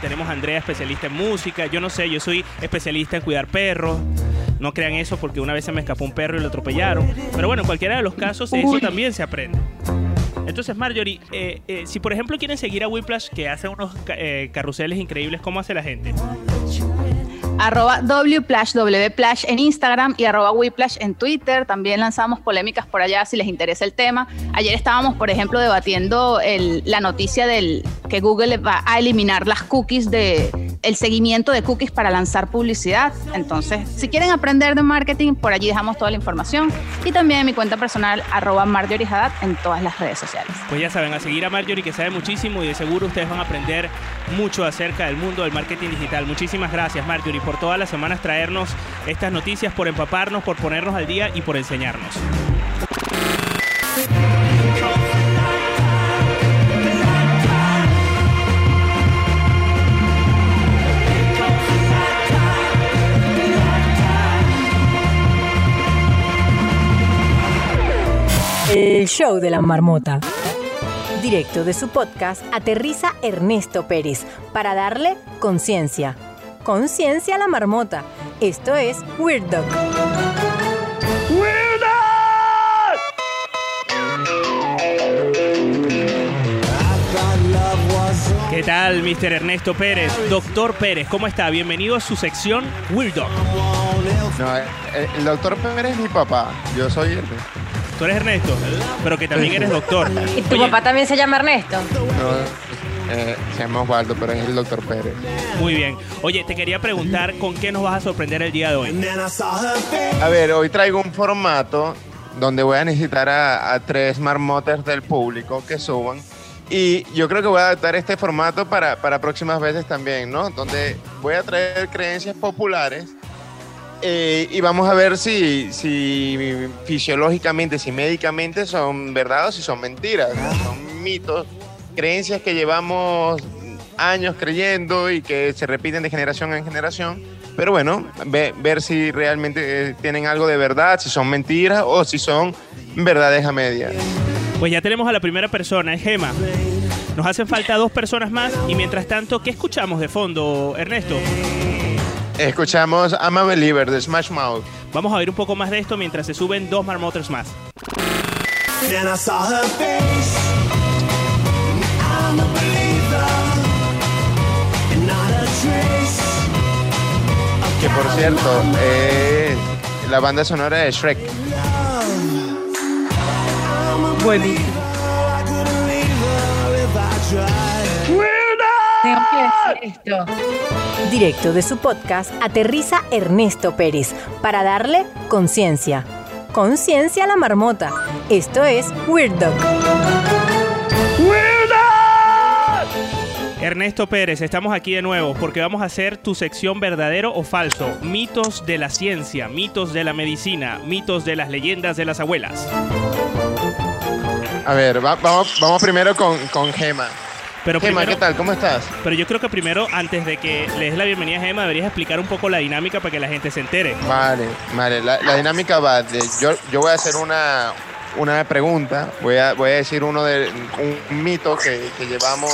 Tenemos a Andrea, especialista en música. Yo no sé, yo soy especialista en cuidar perros. No crean eso porque una vez se me escapó un perro y lo atropellaron. Pero bueno, en cualquiera de los casos, eso también se aprende. Entonces, Marjorie, eh, eh, si por ejemplo quieren seguir a Whiplash, que hace unos eh, carruseles increíbles, ¿cómo hace la gente? Arroba wplash, wplash en Instagram y arroba wiplash en Twitter. También lanzamos polémicas por allá si les interesa el tema. Ayer estábamos, por ejemplo, debatiendo el- la noticia del que Google va a eliminar las cookies de, el seguimiento de cookies para lanzar publicidad. Entonces, si quieren aprender de marketing, por allí dejamos toda la información. Y también en mi cuenta personal, arroba Marjorie Haddad, en todas las redes sociales. Pues ya saben, a seguir a Marjorie que sabe muchísimo y de seguro ustedes van a aprender mucho acerca del mundo del marketing digital. Muchísimas gracias Marjorie por todas las semanas traernos estas noticias, por empaparnos, por ponernos al día y por enseñarnos. El show de la marmota. Directo de su podcast aterriza Ernesto Pérez para darle conciencia. Conciencia a la marmota. Esto es Weird Dog. ¿Qué tal, Mr. Ernesto Pérez? Doctor Pérez, ¿cómo está? Bienvenido a su sección Weird Dog. No, eh, el doctor Pérez es mi papá. Yo soy Ernesto. Tú eres Ernesto, pero que también eres doctor. ¿Y tu papá también se llama Ernesto? No, eh, se llama Osvaldo, pero es el doctor Pérez. Muy bien. Oye, te quería preguntar con qué nos vas a sorprender el día de hoy. A ver, hoy traigo un formato donde voy a necesitar a, a tres marmotas del público que suban. Y yo creo que voy a adaptar este formato para, para próximas veces también, ¿no? Donde voy a traer creencias populares eh, y vamos a ver si, si fisiológicamente, si médicamente son verdad o si son mentiras. Son mitos, creencias que llevamos años creyendo y que se repiten de generación en generación. Pero bueno, ve- ver si realmente eh, tienen algo de verdad, si son mentiras o si son verdades a medias. Pues ya tenemos a la primera persona, es Gema. Nos hacen falta dos personas más y mientras tanto, ¿qué escuchamos de fondo, Ernesto? Escuchamos I'm a Believer de Smash Mouth. Vamos a ver un poco más de esto mientras se suben dos marmoters más. Then I saw her face. I'm a believer, and not a trace. Que por cierto, es la banda sonora de Shrek. Buenísimo. Directo de su podcast aterriza Ernesto Pérez para darle conciencia. Conciencia a la marmota. Esto es Weird Dog. Ernesto Pérez, estamos aquí de nuevo porque vamos a hacer tu sección verdadero o falso. Mitos de la ciencia, mitos de la medicina, mitos de las leyendas de las abuelas. A ver, va- vamos, vamos primero con, con Gema. Pero Gema, primero- ¿qué tal? ¿Cómo estás? Pero yo creo que primero, antes de que le des la bienvenida a Gema, deberías explicar un poco la dinámica para que la gente se entere. Vale, vale. La, la dinámica va de. Yo, yo voy a hacer una, una pregunta. Voy a, voy a decir uno de un mito que, que llevamos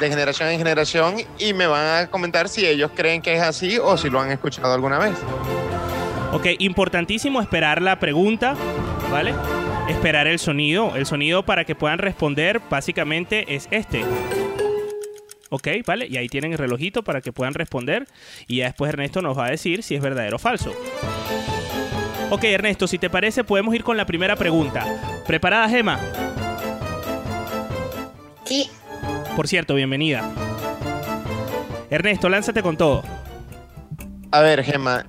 de generación en generación y me van a comentar si ellos creen que es así o si lo han escuchado alguna vez. Ok, importantísimo esperar la pregunta, ¿vale? Esperar el sonido. El sonido para que puedan responder básicamente es este. Ok, ¿vale? Y ahí tienen el relojito para que puedan responder. Y ya después Ernesto nos va a decir si es verdadero o falso. Ok, Ernesto, si te parece, podemos ir con la primera pregunta. ¿Preparada, Gema? Sí. Por cierto, bienvenida. Ernesto, lánzate con todo. A ver, Gema,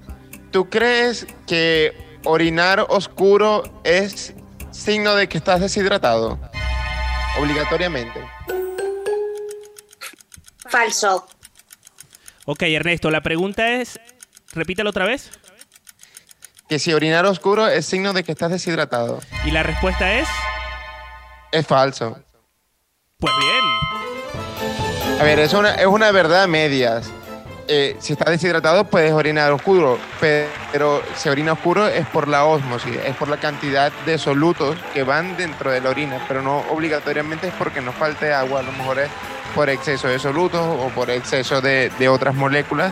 ¿tú crees que orinar oscuro es signo de que estás deshidratado? Obligatoriamente. Falso. Ok, Ernesto, la pregunta es... Repítelo otra vez. Que si orinar oscuro es signo de que estás deshidratado. Y la respuesta es... Es falso. Pues bien. A ver, es una, es una verdad a medias. Eh, si estás deshidratado puedes orinar oscuro, pero si orina oscuro es por la osmosis, es por la cantidad de solutos que van dentro de la orina, pero no obligatoriamente es porque nos falte agua, a lo mejor es por exceso de solutos o por exceso de otras moléculas,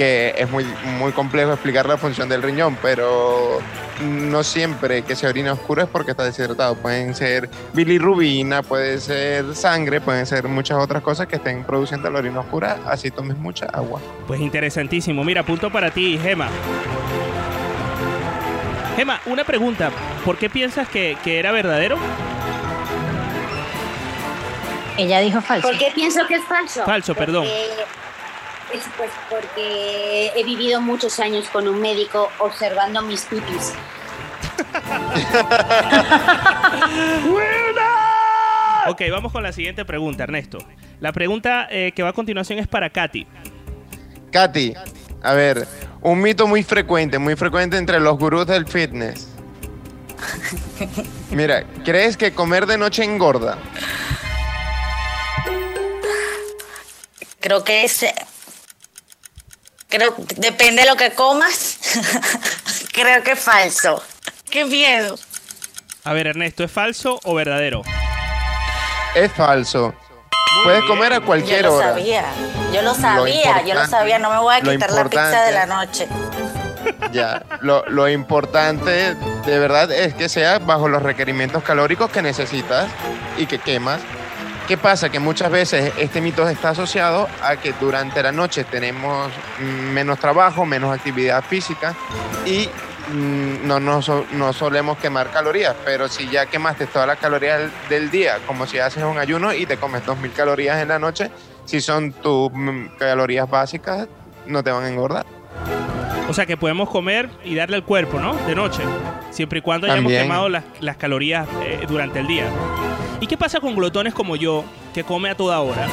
que es muy, muy complejo explicar la función del riñón, pero no siempre que se orina oscuro es porque está deshidratado. Pueden ser bilirrubina, puede ser sangre, pueden ser muchas otras cosas que estén produciendo la orina oscura, así tomes mucha agua. Pues interesantísimo. Mira, punto para ti, Gema. Gema, una pregunta. ¿Por qué piensas que, que era verdadero? Ella dijo falso. ¿Por qué pienso que es falso? Falso, perdón. Porque pues porque he vivido muchos años con un médico observando mis pipis. Ok, vamos con la siguiente pregunta, Ernesto. La pregunta eh, que va a continuación es para Katy. Katy, a ver, un mito muy frecuente, muy frecuente entre los gurús del fitness. Mira, ¿crees que comer de noche engorda? Creo que es. Creo depende de lo que comas. Creo que es falso. Qué miedo. A ver, Ernesto, ¿es falso o verdadero? Es falso. Puedes comer a cualquier yo lo hora. sabía. Yo lo sabía, yo lo sabía. No me voy a quitar la pizza de la noche. Ya, lo, lo importante de verdad es que sea bajo los requerimientos calóricos que necesitas y que quemas. ¿Qué pasa? Que muchas veces este mito está asociado a que durante la noche tenemos menos trabajo, menos actividad física y mm, no, so- no solemos quemar calorías, pero si ya quemaste todas las calorías del, día, como si haces un ayuno y te comes 2.000 calorías en la noche, si son tus mm, calorías básicas, no te van a engordar. O sea que podemos comer y darle al cuerpo, ¿no? De noche. Siempre y cuando hayamos También. quemado las, las calorías eh, durante el día. ¿Y qué pasa con glotones como yo, que come a toda hora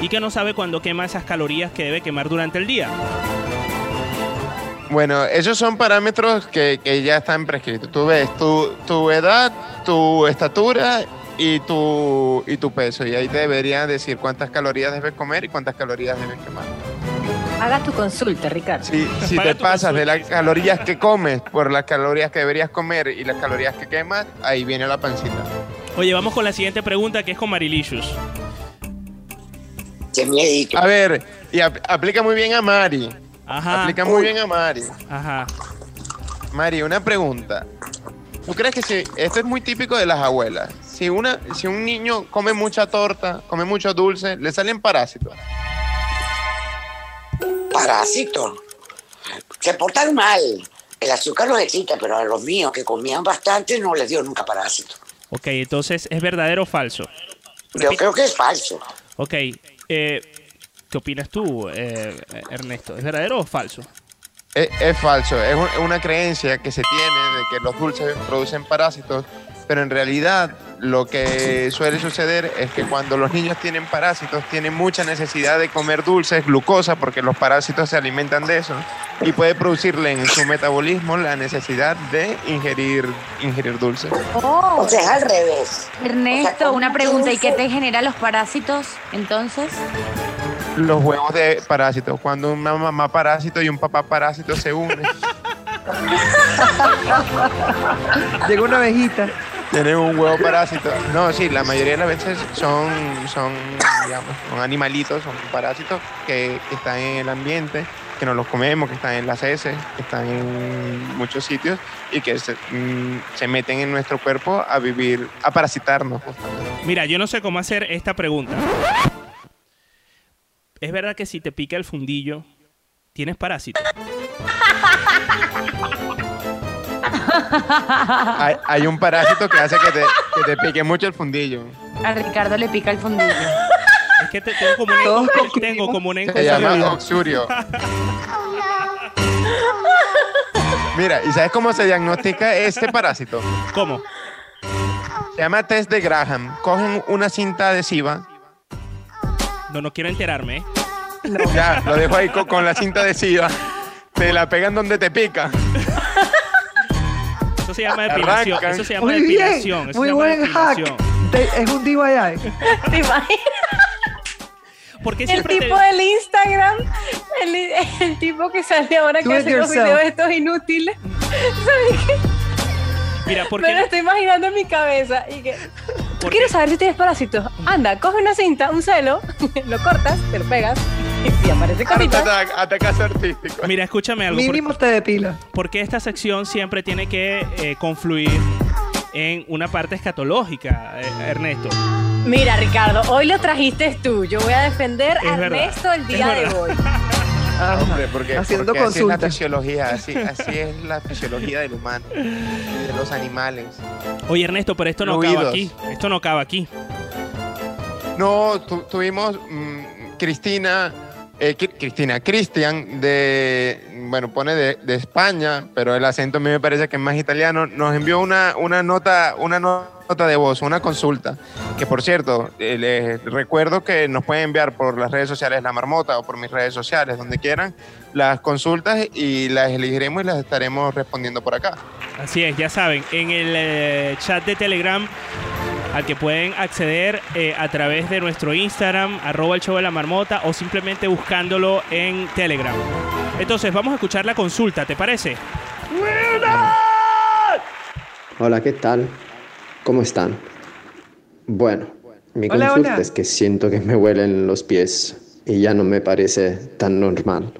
y que no sabe cuándo quema esas calorías que debe quemar durante el día? Bueno, esos son parámetros que, que ya están prescritos. Tú ves tu, tu edad, tu estatura y tu, y tu peso. Y ahí te deberían decir cuántas calorías debes comer y cuántas calorías debes quemar. Haga tu consulta, Ricardo. Si, si te pasas de las calorías que comes por las calorías que deberías comer y las calorías que quemas, ahí viene la pancita. Oye, vamos con la siguiente pregunta que es con Marilicious. A ver, y ap- aplica muy bien a Mari. Ajá. Aplica muy bien a Mari. Ajá. Mari, una pregunta. ¿Tú crees que si esto es muy típico de las abuelas? Si una, si un niño come mucha torta, come mucho dulce, le salen parásitos. Parásitos. Se portan mal. El azúcar los excita, pero a los míos que comían bastante no les dio nunca parásito. Ok, entonces, ¿es verdadero o falso? Yo creo que es falso. Ok, eh, ¿qué opinas tú, eh, Ernesto? ¿Es verdadero o falso? Es, es falso, es un- una creencia que se tiene de que los dulces producen parásitos, pero en realidad lo que suele suceder es que cuando los niños tienen parásitos tienen mucha necesidad de comer dulces, glucosa, porque los parásitos se alimentan de eso, y puede producirle en su metabolismo la necesidad de ingerir, ingerir dulces. O sea, es al revés. Ernesto, una pregunta, ¿y qué te genera los parásitos entonces? Los huevos de parásitos, cuando una mamá parásito y un papá parásito se unen, Llega una abejita. Tienen un huevo parásito. No, sí, la mayoría de las veces son, son, digamos, son animalitos, son parásitos que están en el ambiente, que no los comemos, que están en las heces, que están en muchos sitios y que se, mm, se meten en nuestro cuerpo a vivir, a parasitarnos. justamente. Mira, yo no sé cómo hacer esta pregunta. ¿Es verdad que si te pica el fundillo, tienes parásito? Hay, hay un parásito que hace que te, que te pique mucho el fundillo. A Ricardo le pica el fundillo. Es que te- tengo como una, tengo como una Se llama oxurio. Mira, ¿y sabes cómo se diagnostica este parásito? ¿Cómo? Se llama test de Graham. Cogen una cinta adhesiva. No, no quiero enterarme. ¿eh? Ya, lo dejo ahí co- con, la cinta adhesiva. Te la pegan donde te pica. Eso se llama depilación. Arrancan. Eso se llama Muy bien, depilación. Eso muy se llama buen hack. es un DIY. ¿Te imaginas? ¿Por qué El tipo te- del Instagram, el, el tipo que sale ahora Do que hace los yourself. videos estos inútiles. ¿Sabes qué? Mira, ¿por Me lo estoy imaginando en mi cabeza. Y que, ¿Tú quieres saber si tienes parásitos? Anda, coge una cinta, un celo, lo cortas, te lo pegas si aparece cosita. Artístico. Mira, escúchame algo. ¿por- Mínimo te depila. Porque esta sección siempre tiene que eh, confluir en una parte escatológica, eh, Ernesto. Mira, Ricardo, hoy lo trajiste tú. Yo voy a defender a verdad, Ernesto el día de hoy. Hombre, porque, Haciendo porque así es la consultas. fisiología, así, así es la fisiología del humano, de los animales. Oye, Ernesto, pero esto no acaba aquí. Esto no acaba aquí. No, tu- tuvimos mm, Cristina, eh, Cri- Cristina, Cristian, de, bueno, pone de, de España, pero el acento a mí me parece que es más italiano, nos envió una, una nota, una nota de voz, una consulta, que por cierto, eh, les recuerdo que nos pueden enviar por las redes sociales La Marmota o por mis redes sociales, donde quieran, las consultas y las elegiremos y las estaremos respondiendo por acá. Así es, ya saben, en el eh, chat de Telegram al que pueden acceder eh, a través de nuestro Instagram, arroba el show de la marmota, o simplemente buscándolo en Telegram. Entonces, vamos a escuchar la consulta, ¿te parece? Hola, ¿qué tal? ¿Cómo están? Bueno, mi Hola, consulta hola. es que siento que me huelen los pies y ya no me parece tan normal.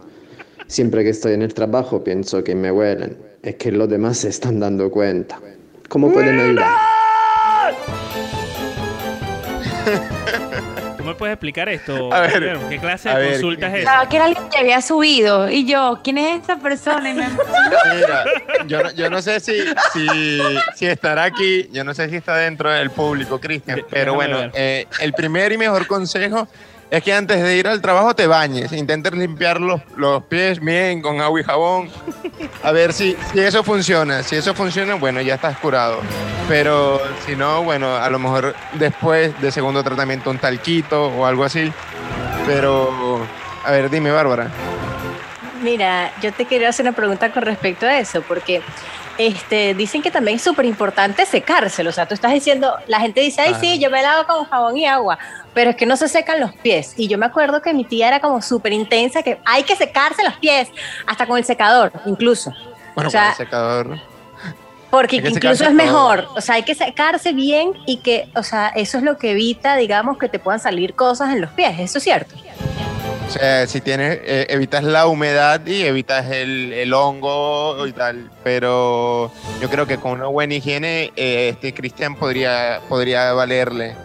Siempre que estoy en el trabajo pienso que me huelen, es que los demás se están dando cuenta. ¿Cómo pueden ayudar? ¿Tú me puedes explicar esto? A ver? ¿Qué clase de ver, consulta es esa? Que era alguien que había subido. Y yo, ¿quién es esta persona? Mira, yo no, yo no sé si, si, si estará aquí, yo no sé si está dentro del público, Cristian, pero déjame bueno, eh, el primer y mejor consejo es que antes de ir al trabajo te bañes, intentes limpiar los, los pies bien con agua y jabón, a ver si, si eso funciona, si eso funciona, bueno, ya estás curado, pero si no, bueno, a lo mejor después de segundo tratamiento un talquito o algo así, pero, a ver, dime, Bárbara. Mira, yo te quería hacer una pregunta con respecto a eso, porque este, dicen que también es súper importante secárselo. O sea, tú estás diciendo, la gente dice, ay, sí, yo me lavo con jabón y agua, pero es que no se secan los pies. Y yo me acuerdo que mi tía era como súper intensa, que hay que secarse los pies, hasta con el secador, incluso. Bueno, O sea, con el secador. Porque incluso es todo. mejor, o sea, hay que secarse bien y que, o sea, eso es lo que evita, digamos, que te puedan salir cosas en los pies, eso es cierto. O sea, si tienes, eh, evitas la humedad y evitas el, el hongo y tal. Pero yo creo que con una buena higiene, eh, este Cristian podría, podría valerle.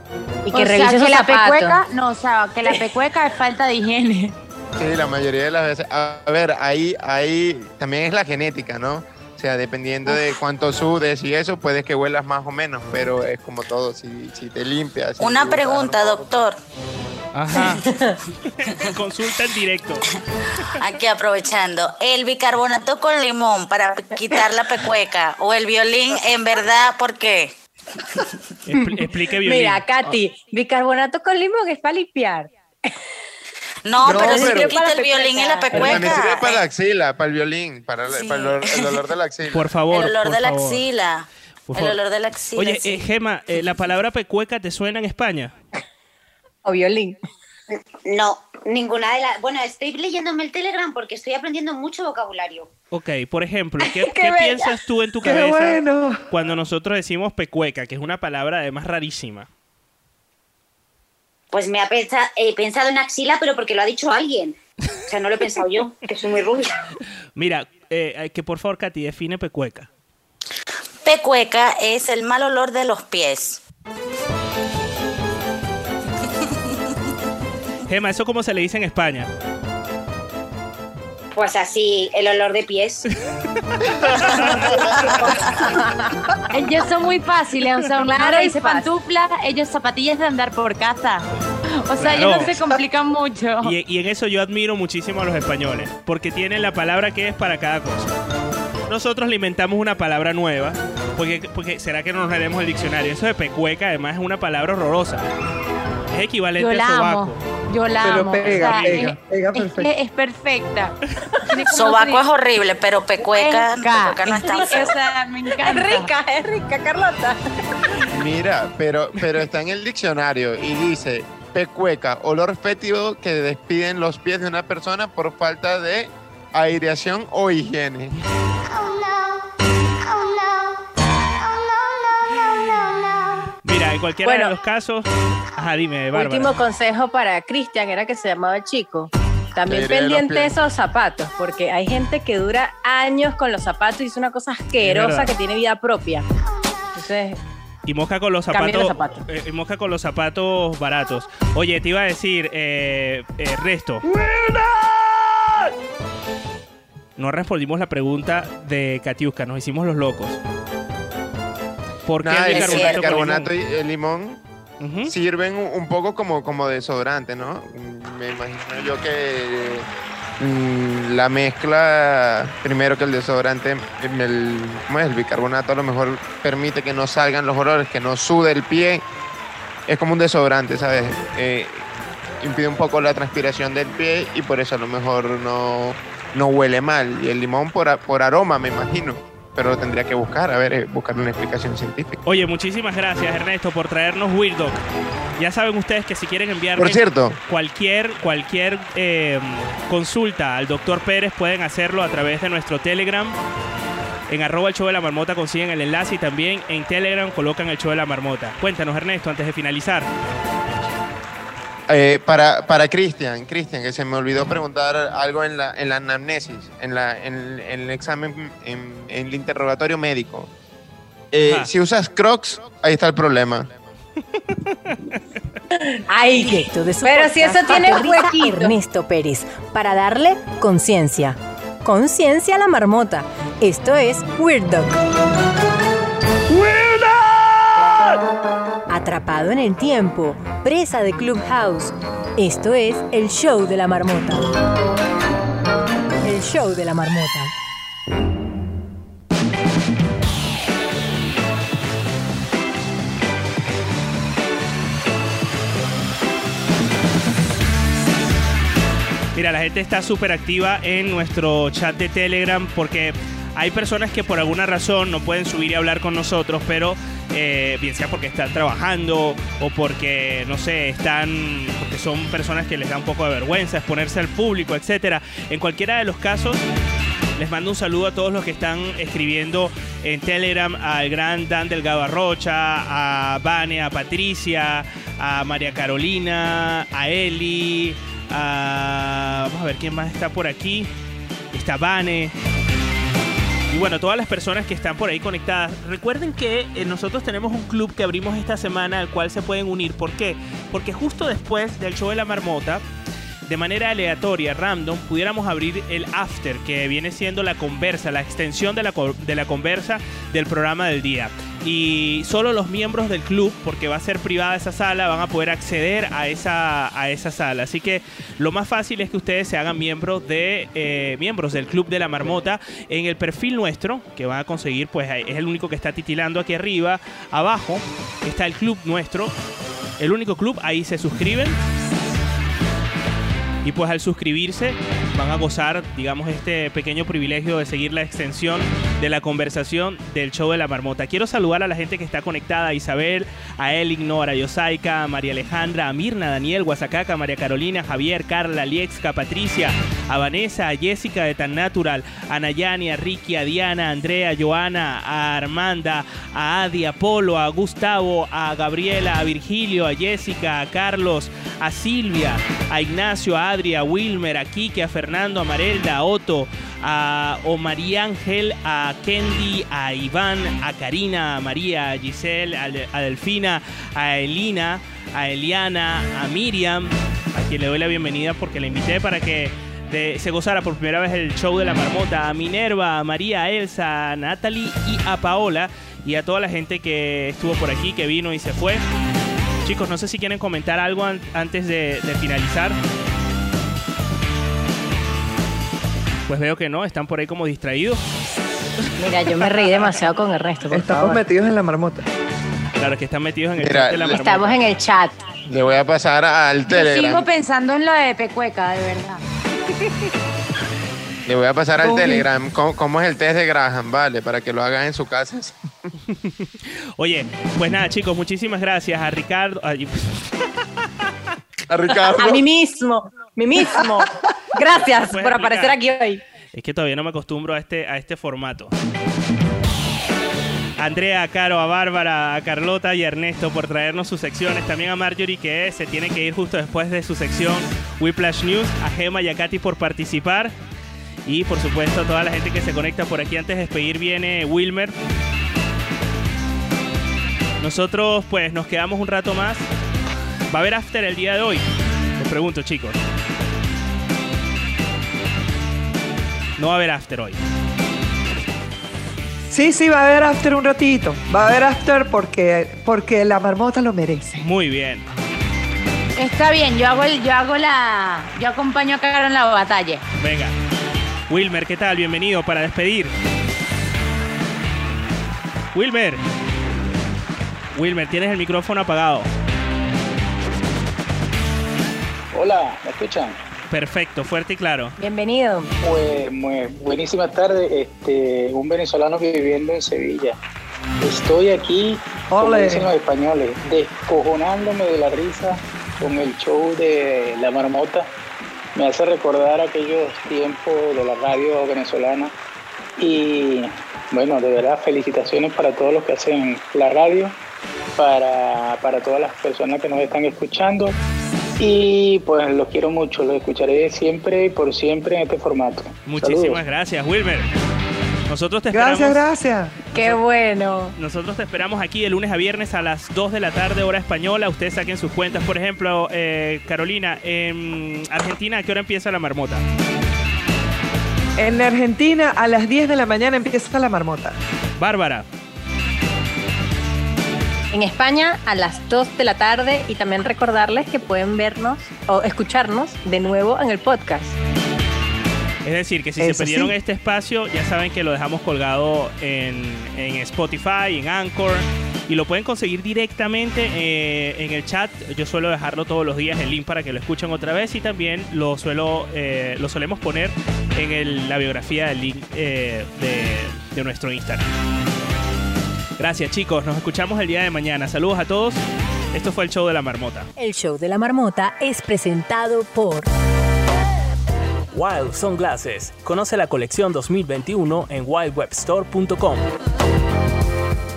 Y o sea, que la pecueca, no, o sea, que la pecueca es falta de higiene. Sí, la mayoría de las veces. A, a ver, ahí, ahí también es la genética, ¿no? O sea, dependiendo de cuánto sudes y eso, puedes que huelas más o menos, pero es como todo, si, si te limpias. si Una te gusta, pregunta, doctor. Ajá. Consulta en directo. Aquí aprovechando. ¿El bicarbonato con limón para quitar la pecueca o el violín en verdad por qué? Expl- explique violín. Mira, Katy, bicarbonato con limón es para limpiar. No, No, pero si pero- te quita el violín en la Pero también sirve pecueca. para la axila, para el violín, para, el- para el, olor, el olor de la axila. Por favor. El olor por de la favor. axila. Por El olor de la axila. Oye, sí. eh, Gema, eh, ¿la palabra pecueca te suena en España? O violín. No, ninguna de las. Bueno, estoy leyéndome el Telegram porque estoy aprendiendo mucho vocabulario. Ok, por ejemplo, ¿qué, ¡Qué qué bella! piensas tú en tu ¡Qué cabeza bueno! cuando nosotros decimos pecueca, que es una palabra además rarísima? Pues me ha pensa- he pensado en axila, pero porque lo ha dicho alguien. O sea, no lo he pensado yo, que soy muy rubia. Mira, eh, que por favor, Katy, define pecueca. Pecueca es el mal olor de los pies. Gema, ¿eso cómo se le dice en España? Pues así, el olor de pies. Ellos son muy fáciles, o sea, es dice pantufla, ellos zapatillas de andar por casa. O sea, ellos Claro. no se complican mucho. Y, y en eso yo admiro muchísimo a los españoles, porque tienen la palabra que es para cada cosa. Nosotros le inventamos una palabra nueva, porque, porque será que no nos leemos el diccionario. Eso de pecueca además es una palabra horrorosa. Es equivalente Yo la a amo. sobaco. Yo la Pero amo. pega, o sea, pega, es, pega es perfecto. que es perfecta. Sobaco es horrible, pero pecueca, no es tan rica, o sea, me encanta. Es rica, es rica, Carlota. Mira, pero, pero está en el diccionario y dice pecueca, olor fétido que despiden los pies de una persona por falta de aireación o higiene. En cualquiera Bueno. de los casos. Ajá, dime, Bárbara. Último consejo para Cristian, era que se llamaba el chico. También pendiente esos zapatos, porque hay gente que dura años con los zapatos y es una cosa asquerosa que tiene vida propia. Entonces, Y mosca con los Cambien zapatos. los zapatos. eh, y mosca con los zapatos baratos. Oye, te iba a decir, eh, eh, Resto. No respondimos la pregunta de Katiuska, nos hicimos los locos. ¿Por qué Nada, el bicarbonato con bicarbonato limón? y el limón sirven un poco como, como desodorante, ¿no? Me imagino yo que mm, la mezcla, primero que el desodorante, el, el bicarbonato a lo mejor permite que no salgan los olores, que no sude el pie. Es como un desodorante, ¿sabes? Eh, impide un poco la transpiración del pie y por eso a lo mejor no, no huele mal. Y el limón por, a- por aroma, me imagino. Pero lo tendría que buscar, a ver, eh, buscar una explicación científica. Oye, muchísimas gracias Ernesto por traernos Weird Dog. Ya saben ustedes que si quieren enviarme Por cierto. cualquier, cualquier eh, consulta al doctor Pérez pueden hacerlo a través de nuestro Telegram. En arroba el show de la marmota consiguen el enlace y también en Telegram colocan el show de la marmota. Cuéntanos Ernesto antes de finalizar. Eh, para para Cristian, Cristian, que se me olvidó preguntar algo en la, en la anamnesis, en, la, en, en el examen, en, en el interrogatorio médico. Eh, si usas Crocs, ahí está el problema. Ay, Directo de su pero si eso tiene huequito. Ernesto Pérez para darle conciencia. Conciencia a la marmota. Esto es Weird Dog. Atrapado en el tiempo, presa de Clubhouse. Esto es el show de la marmota. El show de la marmota. Mira, la gente está súper activa en nuestro chat de Telegram porque hay personas que por alguna razón no pueden subir y hablar con nosotros, pero eh, bien sea porque están trabajando o porque, no sé, están, porque son personas que les da un poco de vergüenza exponerse al público, etcétera. En cualquiera de los casos, les mando un saludo a todos los que están escribiendo en Telegram, al gran Dan Delgado Arrocha, a Vane, a Patricia, a María Carolina, a Eli, a... Vamos a ver quién más está por aquí. Está Vane. Bueno, todas las personas que están por ahí conectadas, recuerden que eh, nosotros tenemos un club que abrimos esta semana al cual se pueden unir. ¿Por qué? Porque justo después del show de la marmota, de manera aleatoria, random, pudiéramos abrir el after, que viene siendo la conversa, la extensión de la, de la conversa del programa del día. Y solo los miembros del club, porque va a ser privada esa sala, van a poder acceder a esa, a esa sala. Así que lo más fácil es que ustedes se hagan miembros de eh, miembros del Club de la Marmota en el perfil nuestro, que van a conseguir, pues es el único que está titilando aquí arriba. Abajo está el club nuestro, el único club, ahí se suscriben. Y pues al suscribirse van a gozar, digamos, este pequeño privilegio de seguir la extensión de la conversación del show de la marmota. Quiero saludar a la gente que está conectada, a Isabel, a Elignor, a Yosaika, a María Alejandra, a Mirna, Daniel, Guasacaca, María Carolina, Javier, Carla, Liexca, Patricia, a Vanessa, a Jessica de Tan Natural, a Nayani, a Ricky, a Diana, a Andrea, a Joana, a Armanda, a Adi, a Polo, a Gustavo, a Gabriela, a Virgilio, a Jessica, a Carlos, a Silvia, a Ignacio, a Adri, a Wilmer, a Kike, a Fernando, a Marelda, a Otto, a María Ángel, a Kendi, a Iván, a Karina, a María, a Giselle, a, Delfina, a Elina, a Eliana, a Miriam, a quien le doy la bienvenida porque la invité para que se gozara por primera vez el show de la marmota, a Minerva, a María, a Elsa, a Natalie y a Paola y a toda la gente que estuvo por aquí, que vino y se fue. Chicos, no sé si quieren comentar algo an- antes de finalizar. Pues veo que no, están por ahí como distraídos. Mira, yo me reí demasiado con Ernesto, por Estamos favor. metidos en la marmota. Claro, que están metidos en el Mira, chat de la marmota. Estamos en el chat. Le voy a pasar al Yo Telegram. sigo pensando en lo de Pecueca, de verdad. Le voy a pasar al Uy. Telegram cómo, cómo es el test de Graham, ¿vale? Para que lo hagan en su casa. Oye, pues nada, chicos, muchísimas gracias a Ricardo. A Ricardo. A mí mismo, mí mismo. Gracias por aparecer aquí hoy. Es que todavía no me acostumbro a este, a este formato. A Andrea, a Caro, a Bárbara, a Carlota y a Ernesto por traernos sus secciones. También a Marjorie que se tiene que ir justo después de su sección Whiplash News. A Gema y a Katy por participar. Y por supuesto a toda la gente que se conecta por aquí. Antes de despedir viene Wilmer. Nosotros pues nos quedamos un rato más. ¿Va a haber after el día de hoy? Les pregunto chicos. No va a haber after hoy. Sí, sí, va a haber after un ratito. Va a haber after porque, porque la marmota lo merece. Muy bien. Está bien, yo hago el, yo hago la, yo acompaño a Caro en la batalla. Venga. Wilmer, ¿qué tal? Bienvenido para despedir. Wilmer. Wilmer, tienes el micrófono apagado. Hola, ¿me escuchan? Perfecto, fuerte y claro. Bienvenido. Pues muy buenísima tarde. Este, un venezolano viviendo en Sevilla. Estoy aquí, como dicen los españoles, descojonándome de la risa con el show de La Marmota. Me hace recordar aquellos tiempos de la radio venezolana. Y bueno, de verdad, felicitaciones para todos los que hacen la radio, para, para todas las personas que nos están escuchando. Y pues los quiero mucho, los escucharé siempre y por siempre en este formato. Muchísimas Saludos. gracias, Wilmer. Nosotros te esperamos. Gracias, gracias. Qué bueno. Nosotros te esperamos aquí de lunes a viernes a las 2 de la tarde, hora española. Ustedes saquen sus cuentas. Por ejemplo, eh, Carolina, en Argentina, ¿a qué hora empieza la marmota? En Argentina, a las 10 de la mañana empieza la marmota. Bárbara. En España a las 2 de la tarde y también recordarles que pueden vernos o escucharnos de nuevo en el podcast. Es decir, que si Eso se perdieron sí. este espacio, ya saben que lo dejamos colgado en, en Spotify, en Anchor, y lo pueden conseguir directamente eh, en el chat. Yo suelo dejarlo todos los días el link para que lo escuchen otra vez y también lo suelo eh, lo solemos poner en el- la biografía del link eh, de, de nuestro Instagram. Gracias chicos, nos escuchamos el día de mañana. Saludos a todos. Esto fue el show de la marmota. El show de la marmota es presentado por Wild Sunglasses. Conoce la colección 2021 en wildwebstore.com.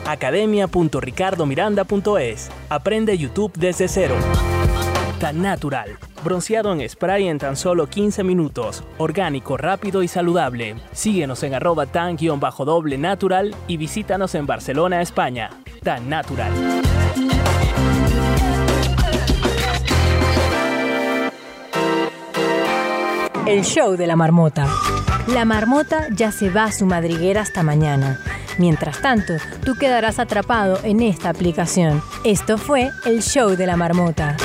Academia.ricardomiranda.es. Aprende YouTube desde cero. Tan natural. Bronceado en spray en tan solo 15 minutos. Orgánico, rápido y saludable. Síguenos en arroba tan-doble natural y visítanos en Barcelona, España. Tan natural. El show de la marmota. La marmota ya se va a su madriguera hasta mañana. Mientras tanto, tú quedarás atrapado en esta aplicación. Esto fue el show de la marmota.